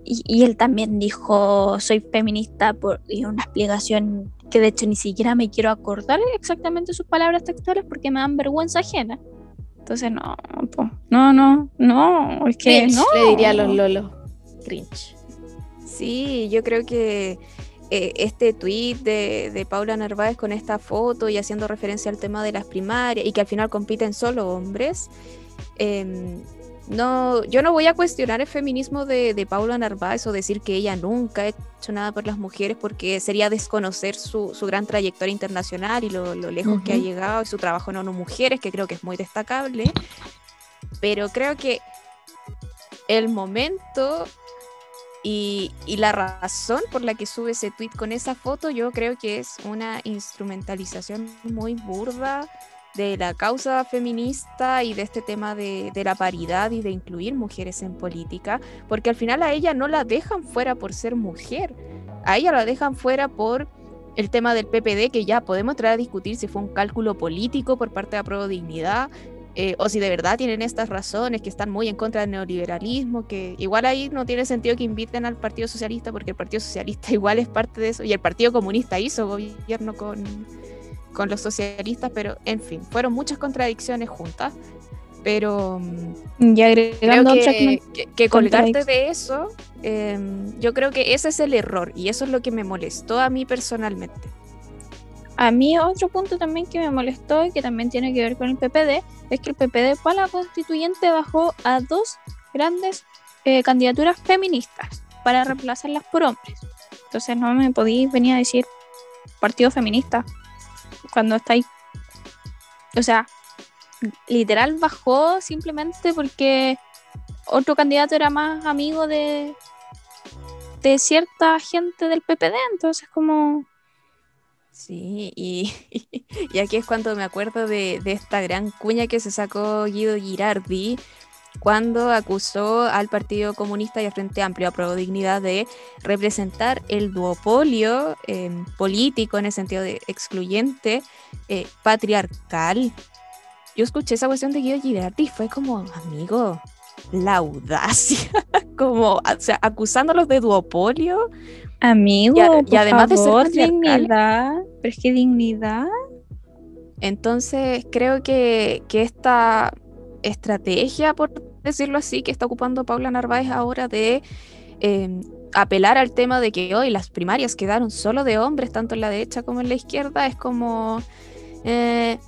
C: y, y él también dijo soy feminista por y una explicación que de hecho ni siquiera me quiero acordar exactamente sus palabras textuales porque me dan vergüenza ajena entonces no po, no no no es que
D: Cringe,
C: no
D: le diría a los lolos. Cringe.
B: Sí, yo creo que eh, este tweet de, de Paula Narváez con esta foto y haciendo referencia al tema de las primarias y que al final compiten solo hombres, em, no, yo no voy a cuestionar el feminismo de, de Paula Narváez o decir que ella nunca ha hecho nada por las mujeres porque sería desconocer su, su gran trayectoria internacional y lo, lo lejos que ha llegado y su trabajo en ONU Mujeres, que creo que es muy destacable. Pero creo que el momento y, la razón por la que sube ese tweet con esa foto, yo creo que es una instrumentalización muy burda de la causa feminista y de este tema de, la paridad y de incluir mujeres en política, porque al final a ella no la dejan fuera por ser mujer, a ella la dejan fuera por el tema del PPD, que ya podemos entrar a discutir si fue un cálculo político por parte de Apruebo Dignidad, eh, o si de verdad tienen estas razones, que están muy en contra del neoliberalismo, que igual ahí no tiene sentido que inviten al Partido Socialista, porque el Partido Socialista (laughs) igual es parte de eso, y el Partido Comunista hizo gobierno con, con los socialistas, pero en fin, fueron muchas contradicciones juntas. Pero
C: mm, y agregando
B: que, que, colgarte de eso, em, yo creo que ese es el error y eso es lo que me molestó a mí personalmente.
C: A mí otro punto también que me molestó y que también tiene que ver con el PPD es que el PPD para la constituyente bajó a dos grandes eh, candidaturas feministas para reemplazarlas por hombres. Entonces no me podéis venir a decir partido feminista cuando estáis... O sea, literal bajó simplemente porque otro candidato era más amigo de, de cierta gente del PPD, entonces como
B: Sí, (laughs) y, aquí es cuando me acuerdo de, esta gran cuña que se sacó Guido Girardi cuando acusó al Partido Comunista y al Frente Amplio a Pro Dignidad de representar el duopolio em, político en el sentido de excluyente, eh, patriarcal. Yo escuché esa cuestión de Guido Girardi y fue como, amigo, la audacia, (laughs) como, o sea, acusándolos de duopolio
C: Amigo, y, además de ser dignidad, pero es que dignidad.
B: Entonces creo que, esta estrategia, por decirlo así, que está ocupando Paula Narváez ahora de em, apelar al tema de que hoy las primarias quedaron solo de hombres, tanto en la derecha como en la izquierda, es como... Eh,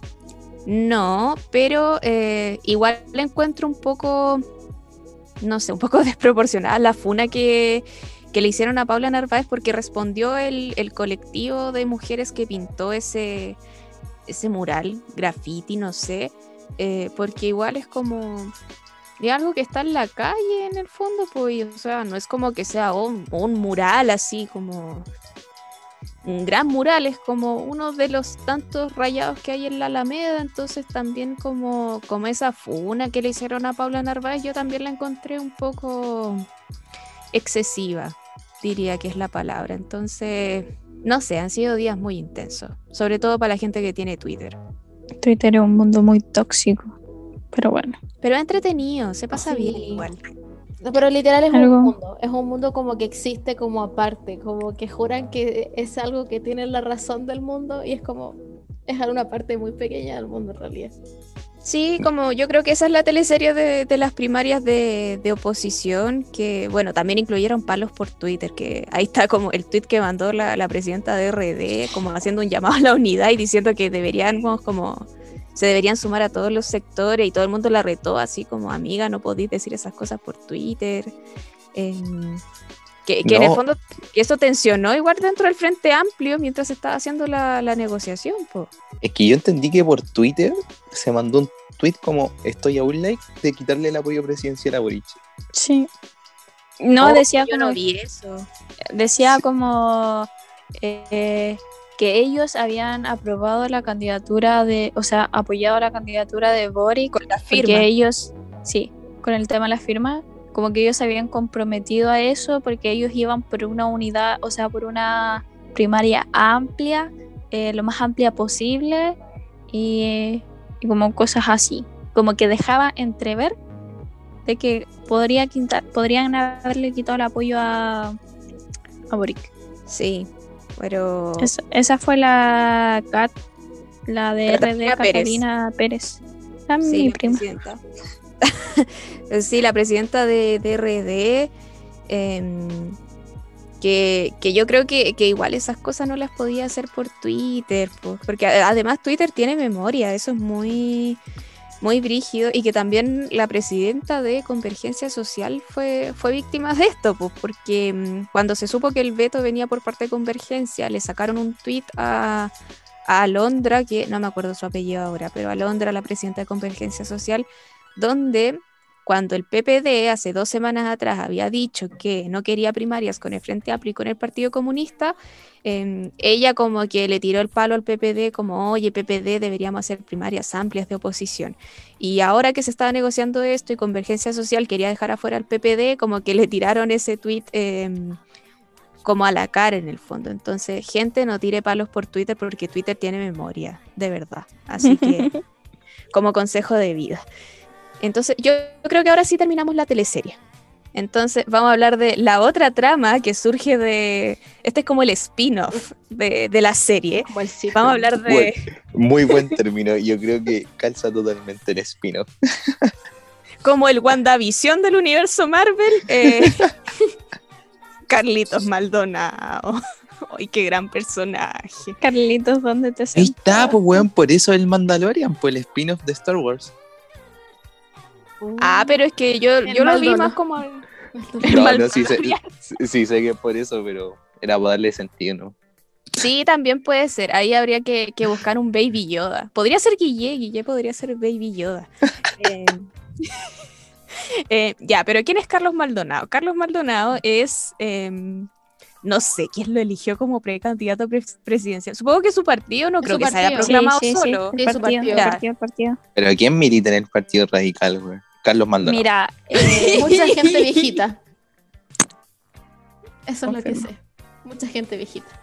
B: no, pero eh, igual le encuentro un poco, no sé, un poco (laughs) desproporcionada la funa que, que le hicieron a Paula Narváez porque respondió el, colectivo de mujeres que pintó ese, ese mural, graffiti, no sé, eh, porque igual es como de algo que está en la calle en el fondo, pues, o sea, no es como que sea un, mural así como un gran mural, es como uno de los tantos rayados que hay en la Alameda, entonces también como, como esa funa que le hicieron a Paula Narváez, yo también la encontré un poco excesiva diría que es la palabra. Entonces, no sé, han sido días muy intensos, sobre todo para la gente que tiene Twitter.
C: Twitter es un mundo muy tóxico, pero bueno.
B: Pero entretenido, se pasa bien igual.
D: pero literal es un mundo, es un mundo como que existe como aparte, como que juran que es algo que tiene la razón del mundo y es como, es una parte muy pequeña del mundo en realidad.
B: Sí, como yo creo que esa es la teleserie de, las primarias de, oposición, que bueno, también incluyeron palos por Twitter, que ahí está como el tweet que mandó la, presidenta de RD, como haciendo un llamado a la unidad y diciendo que deberíamos como se deberían sumar a todos los sectores y todo el mundo la retó así como amiga, no podéis decir esas cosas por Twitter. Em, que, en el fondo eso tensionó igual dentro del Frente Amplio mientras estaba haciendo la, negociación.
A: Es que yo entendí que por Twitter se mandó un tweet como estoy a un like de quitarle el apoyo presidencial a Boric.
C: Sí. No, oh, decía
B: yo no vi eso.
C: Decía como eh, que ellos habían aprobado la candidatura de, o sea, apoyado la candidatura de Boric.
B: Con la firma.
C: Que ellos, sí, con el tema de la firma como que ellos se habían comprometido a eso porque ellos iban por una unidad, o sea, por una primaria amplia, eh, lo más amplia posible y, como cosas así, como que dejaba entrever de que podría quitar, podrían haberle quitado el apoyo a, a Boric.
B: Sí, pero...
C: Esa, fue la CAT, la de RD Pérez. La mi prima. (laughs)
B: sí, la presidenta de DRD, em, que, yo creo que, igual esas cosas no las podía hacer por Twitter, porque además Twitter tiene memoria, eso es muy, muy brígido, y que también la presidenta de Convergencia Social fue, fue víctima de esto, pues, porque em, cuando se supo que el veto venía por parte de Convergencia, le sacaron un tweet a, a Alondra, que no me acuerdo su apellido ahora, pero Alondra, la presidenta de Convergencia Social, donde cuando el PPD hace dos semanas atrás había dicho que no quería primarias con el Frente Amplio y con el Partido Comunista, em, ella como que le tiró el palo al PPD como, oye, PPD deberíamos hacer primarias amplias de oposición. Y ahora que se estaba negociando esto y Convergencia Social quería dejar afuera al PPD, como que le tiraron ese tweet em, como a la cara en el fondo. Entonces, gente, no tire palos por Twitter porque Twitter tiene memoria, de verdad. Así que... (laughs) como consejo de vida. Entonces, yo creo que ahora sí terminamos la teleserie. Entonces, vamos a hablar de la otra trama que surge de. Este es como el spin-off de, de la serie. Vamos a hablar de.
A: Muy buen término. Yo creo que calza totalmente el spin-off. (laughs)
B: como el WandaVision del universo Marvel. eh, (laughs) Carlitos Maldonado. (laughs) ¡Ay, qué gran personaje!
C: Carlitos, ¿dónde te
A: Ahí está, pues weón, por eso el Mandalorian, pues el spin-off de Star Wars.
B: Ah, pero es que yo,
D: El
B: yo lo vi más como. el- (laughs)
A: No, no, sí sé, (laughs) sí- sé que es por eso, pero era para darle sentido, ¿no?
B: Sí, también puede ser. Ahí habría que, que buscar un Baby Yoda. Podría ser Guille, Guille podría ser Baby Yoda. (laughs) Eh, eh, ya, pero ¿quién es Carlos Maldonado? Carlos Maldonado es, em, no sé, quién lo eligió como precandidato pres- presidencial. Supongo que su partido, no creo
D: su
B: que se haya
D: partido.
B: proclamado
C: sí, sí,
B: solo.
C: Sí,
D: Sí,
C: el
D: su
C: partido,
D: partido.
C: el partido, el partido.
A: Pero ¿quién milita en el Partido Radical, güey? Carlos Maldonado.
C: Mira, eh,
D: Mucha gente (laughs) viejita. Eso es lo que sé. Mucha gente viejita.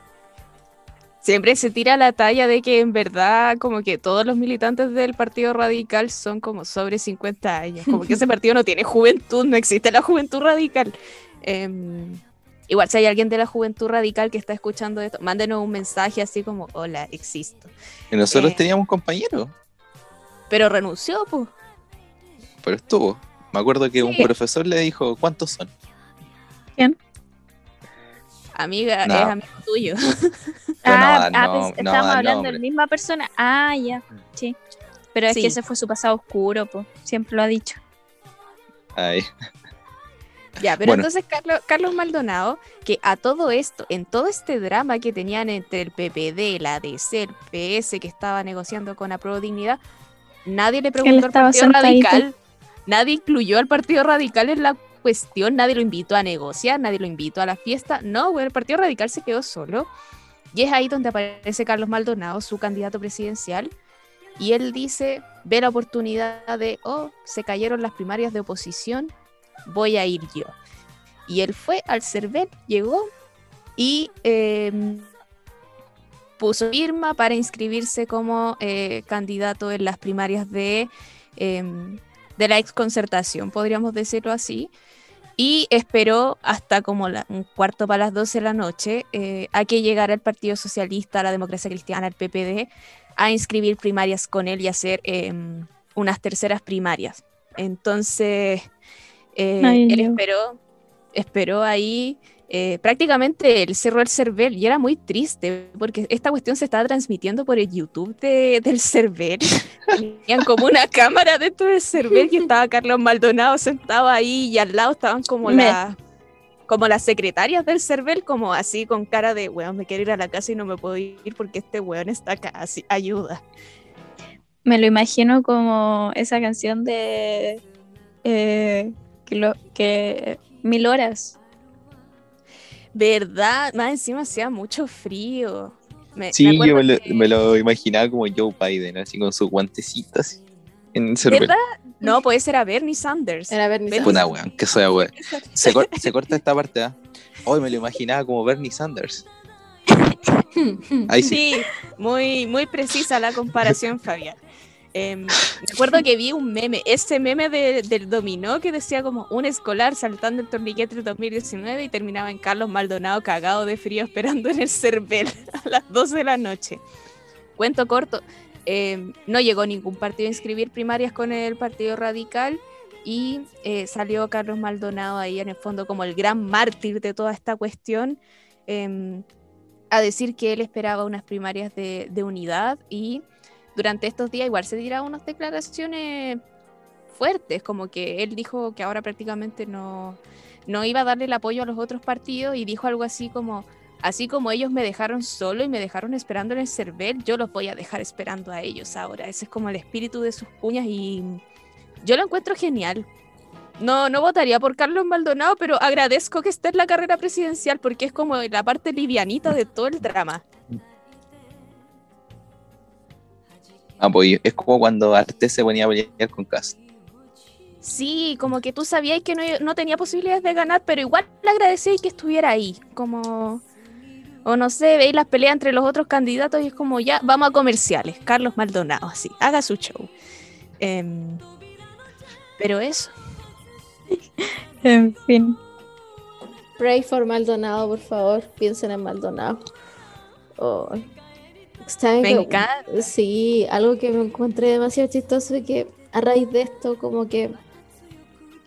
B: Siempre se tira la talla de que en verdad como que todos los militantes del Partido Radical son como sobre 50 años. Como que ese (laughs) partido no tiene juventud, no existe la juventud radical. Em, igual si hay alguien de la juventud radical que está escuchando esto, mándenos un mensaje así como, hola, existo.
A: Y nosotros
B: eh.
A: teníamos compañeros,
B: Pero renunció, pues.
A: Pero estuvo. Me acuerdo que un profesor le dijo, ¿cuántos son?
B: Amiga,
A: No.
B: es amigo tuyo. (laughs)
C: ah,
A: no,
C: ah,
A: no, no
C: hablando de la misma persona. Ah, ya, sí. Pero es
B: Sí.
C: que ese fue su pasado oscuro, pues. Siempre lo ha dicho.
A: Ay,
B: Ya, pero
A: Bueno.
B: entonces Carlos, Carlos Maldonado, que a todo esto, en todo este drama que tenían entre el PPD, la DC, el PS, que estaba negociando con Apruebo Dignidad, nadie le preguntó al
C: estaba
B: Partido
C: sentadito.
B: Radical, nadie incluyó al Partido Radical en la cuestión, nadie lo invitó a negociar, nadie lo invitó a la fiesta. No, el Partido Radical se quedó solo. Y es ahí donde aparece Carlos Maldonado, su candidato presidencial. Y él dice, ve la oportunidad de, oh, se cayeron las primarias de oposición, voy a ir yo. Y él fue al CERVEL, llegó y eh, puso firma para inscribirse como eh, candidato en las primarias de, eh, de la exconcertación, podríamos decirlo así. Y esperó hasta como la- un cuarto para las 12 de la noche eh, a que llegara el Partido Socialista, la Democracia Cristiana, el PPD, a inscribir primarias con él y hacer em, unas terceras primarias. Entonces, eh,
C: Ay,
B: él esperó, esperó ahí, eh, prácticamente él cerró el CERVEL y era muy triste porque esta cuestión se estaba transmitiendo por el YouTube de- del CERVEL. (laughs) Tenían como una cámara dentro del CERVEL y estaba Carlos Maldonado sentado ahí y al lado estaban como las como las secretarias del CERVEL, como así con cara de, weón, me quiero ir a la casa y no me puedo ir porque este weón está acá, así, ayuda.
C: Me lo imagino como esa canción de eh, que, lo, que mil horas.
B: ¿Verdad? Más encima hacía mucho frío. Me, me
A: sí, yo me lo,
B: que-
A: me lo imaginaba como Joe Biden, así con sus guantecitos en el cerveza.
B: ¿Verdad? No, puede ser a Bernie Sanders.
D: Era Bernie
B: Ven-
A: Puta weón, que soy weón. (laughs) Se, cor- se corta esta parte, ¿ah? Hoy me lo imaginaba como Bernie Sanders. (laughs) Ahí sí.
B: Sí, muy, muy precisa la comparación, Fabián. Em, me acuerdo que vi un meme, ese meme de- del dominó que decía como un escolar saltando el torniquete del 2019 y terminaba en Carlos Maldonado cagado de frío esperando en el CERVEL a las 12 de la noche. Cuento corto, em, no llegó ningún partido a inscribir primarias con el Partido Radical y eh, salió Carlos Maldonado ahí en el fondo como el gran mártir de toda esta cuestión. em, a decir que él esperaba unas primarias de unidad y durante estos días igual se dirá unas declaraciones fuertes, como que él dijo que ahora prácticamente no, no iba a darle el apoyo a los otros partidos y dijo algo así como, así como ellos me dejaron solo y me dejaron esperando en el CERVEL, yo los voy a dejar esperando a ellos ahora. Ese es como el espíritu de sus cuñas y yo lo encuentro genial. No, no votaría por Carlos Maldonado, pero agradezco que esté en la carrera presidencial porque es como la parte livianita de todo el drama.
A: Ah, pues, es como cuando Arte se ponía a pelear con Cass.
B: Sí, como que tú sabías que no, no tenía posibilidades de ganar, pero igual le agradecí que estuviera ahí. Como, o no sé, veis las peleas entre los otros candidatos y es como ya, vamos a comerciales. Carlos Maldonado, así, haga su show. Em, pero eso. (laughs)
C: En fin.
D: Pray for Maldonado, por favor. Piensen en Maldonado. Oh. ¿Saben
B: Me
D: que-
B: encanta.
D: Sí, algo que me encontré demasiado chistoso es que a raíz de esto, como que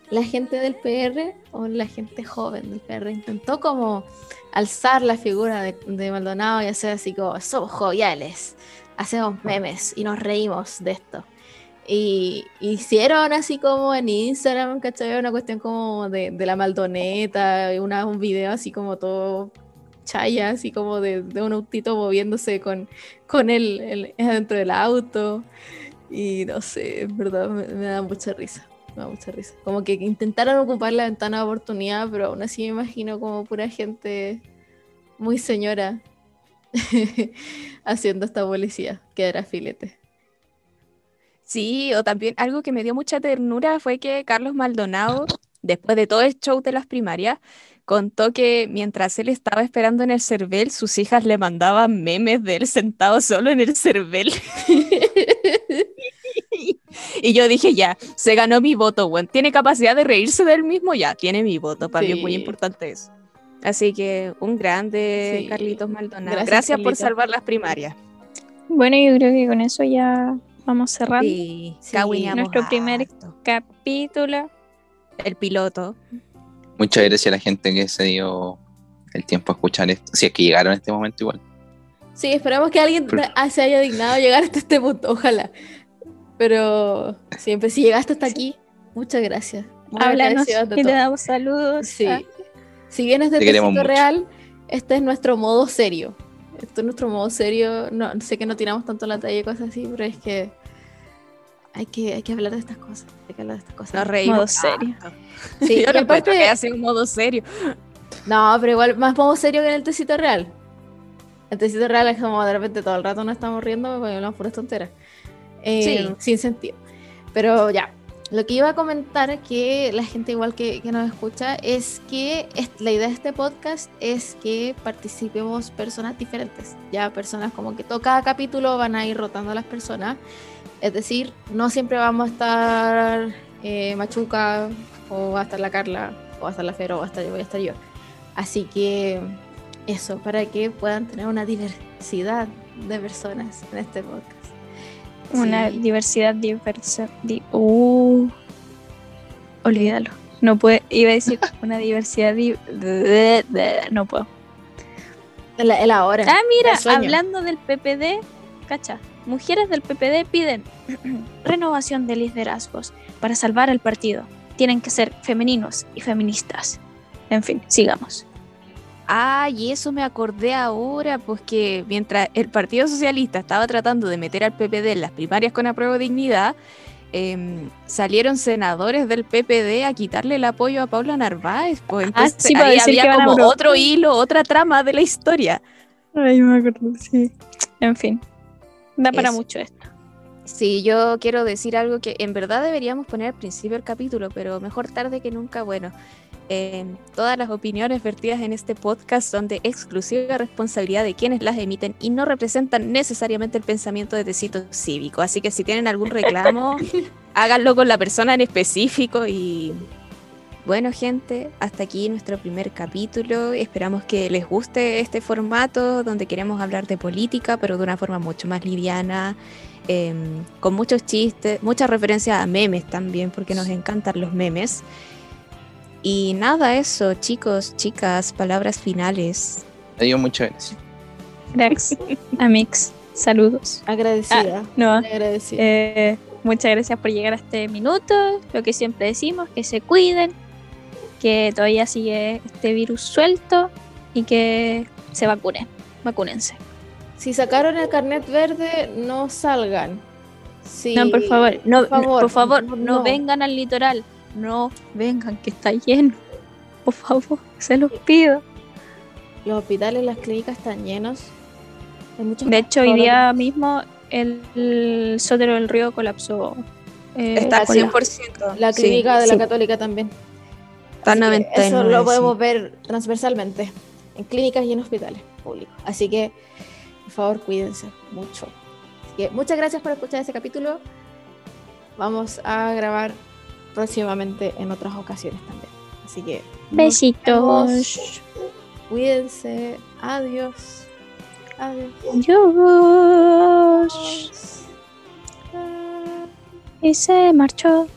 D: la gente del PR o la gente joven del PR intentó como alzar la figura de, de Maldonado y hacer así como, somos joviales, hacemos memes y nos reímos de esto. Y hicieron así como en Instagram, ¿cachai? Una cuestión como de, de la Maldoneta, y una, un video así como todo chaya, así como de, de un autito moviéndose con, con él, él dentro del auto. Y no sé, en verdad me, me da mucha risa. Me da mucha risa. Como que intentaron ocupar la ventana de oportunidad, pero aún así me imagino como pura gente muy señora (laughs) haciendo esta policía, que era filete.
B: Sí, o también algo que me dio mucha ternura fue que Carlos Maldonado, después de todo el show de las primarias, contó que mientras él estaba esperando en el CERVEL, sus hijas le mandaban memes de él sentado solo en el CERVEL. (laughs) Y yo dije, ya, se ganó mi voto, weón. Tiene capacidad de reírse de él mismo, ya, tiene mi voto. Para mí es muy importante eso. Así que un grande
D: Sí.
B: Carlitos Maldonado.
D: Gracias,
B: Gracias, por
D: Carlitos.
B: salvar las primarias.
C: Bueno, yo creo que con eso ya vamos cerrando
B: Sí,
D: Sí,
C: nuestro primer- capítulo.
B: El piloto.
A: Muchas gracias a la gente que se dio el tiempo a escuchar esto. Si es que llegaron a este momento igual.
D: Sí, esperamos que alguien (laughs) se haya dignado llegar hasta este punto, ojalá. Pero siempre, si llegaste hasta aquí, muchas gracias.
C: Háblanos y
D: todo.
C: damos saludos.
D: Sí.
C: Ah,
D: Si vienes de Tecito. Real, este es nuestro modo serio. Esto es nuestro modo serio. No, sé que no tiramos tanto la talla y cosas así, pero es que hay que, hay que hablar de estas cosas. Hay que hablar de estas cosas.
B: Nos reímos.
C: Modo serio.
B: harto.
D: Sí,
B: Yo
D: aparte-
B: que ha sido un modo serio.
D: No, pero igual más modo serio que en el Tecito Real. El Tecito Real es como de repente todo el rato nos estamos riendo porque hablamos puras tonteras. Eh,
B: Sí.
D: Sin sentido. Pero ya, lo que iba a comentar que la gente igual que, que nos escucha es que es- la idea de este podcast es que participemos personas diferentes. Ya personas como que todo, cada capítulo van a ir rotando a las personas. Es decir, no siempre vamos a estar eh, Machuca o va a estar la Carla o va a estar la Fero o va a estar, voy a estar yo. Así que eso, para que puedan tener una diversidad de personas en este podcast.
C: Una
D: Sí.
C: diversidad diversa. di- uh, olvídalo. No puede, iba a decir (laughs) una diversidad. di- de- de- no puedo.
D: El, el ahora.
C: Ah, mira, hablando del PPD, cacha. Mujeres del PPD piden (clears throat) renovación de liderazgos para salvar al partido. Tienen que ser femeninos y feministas. En fin, sigamos.
B: Ah, y eso me acordé ahora, pues que mientras el Partido Socialista estaba tratando de meter al PPD en las primarias con apruebo dignidad, em, salieron senadores del PPD a quitarle el apoyo a Paula Narváez. Pues entonces
C: sí, para
B: ahí había como otro hilo, otra trama de la historia.
C: Ay, me acuerdo, sí. En fin, da para
B: Eso.
C: mucho esto.
B: Sí, yo quiero decir algo que en verdad deberíamos poner al principio del capítulo, pero mejor tarde que nunca. Bueno, eh, todas las opiniones vertidas en este podcast son de exclusiva responsabilidad de quienes las emiten y no representan necesariamente el pensamiento de Tecito Cívico. Así que si tienen algún reclamo, (laughs) háganlo con la persona en específico y... Bueno, gente, hasta aquí nuestro primer capítulo. Esperamos que les guste este formato donde queremos hablar de política, pero de una forma mucho más liviana, em, con muchos chistes, muchas referencias a memes también, porque nos encantan los memes. Y nada, eso, chicos, chicas, palabras finales.
A: Adiós, muchas gracias.
C: Cracks, (laughs) amix, saludos.
D: Agradecida.
C: No,
D: muy agradecida.
C: eh, muchas gracias por llegar a este minuto. Lo que siempre decimos, que se cuiden, que todavía sigue este virus suelto y que se vacunen. Vacúnense.
D: si sacaron el carnet verde, no salgan. Sí,
C: No, por favor, no,
D: por favor,
C: por favor, no,
D: no.
C: vengan al litoral. No vengan, que está lleno. Por favor, se los pido.
D: Los hospitales, las clínicas están llenos. Hay muchos
C: De hecho, hoy día mismo el, el Sotero del Río colapsó. eh,
B: Está al
C: con la-
B: 100%.
D: La
B: sí,
D: clínica de la
B: sí,
D: Católica también. Eso lo podemos ver transversalmente en clínicas y en hospitales públicos. Así que, por favor, cuídense mucho. Así que muchas gracias por escuchar este capítulo. Vamos a grabar próximamente en otras ocasiones también. Así que.
C: Besitos.
D: Cuídense. Adiós. Adiós.
C: Adiós.
D: Adiós.
C: Y se marchó.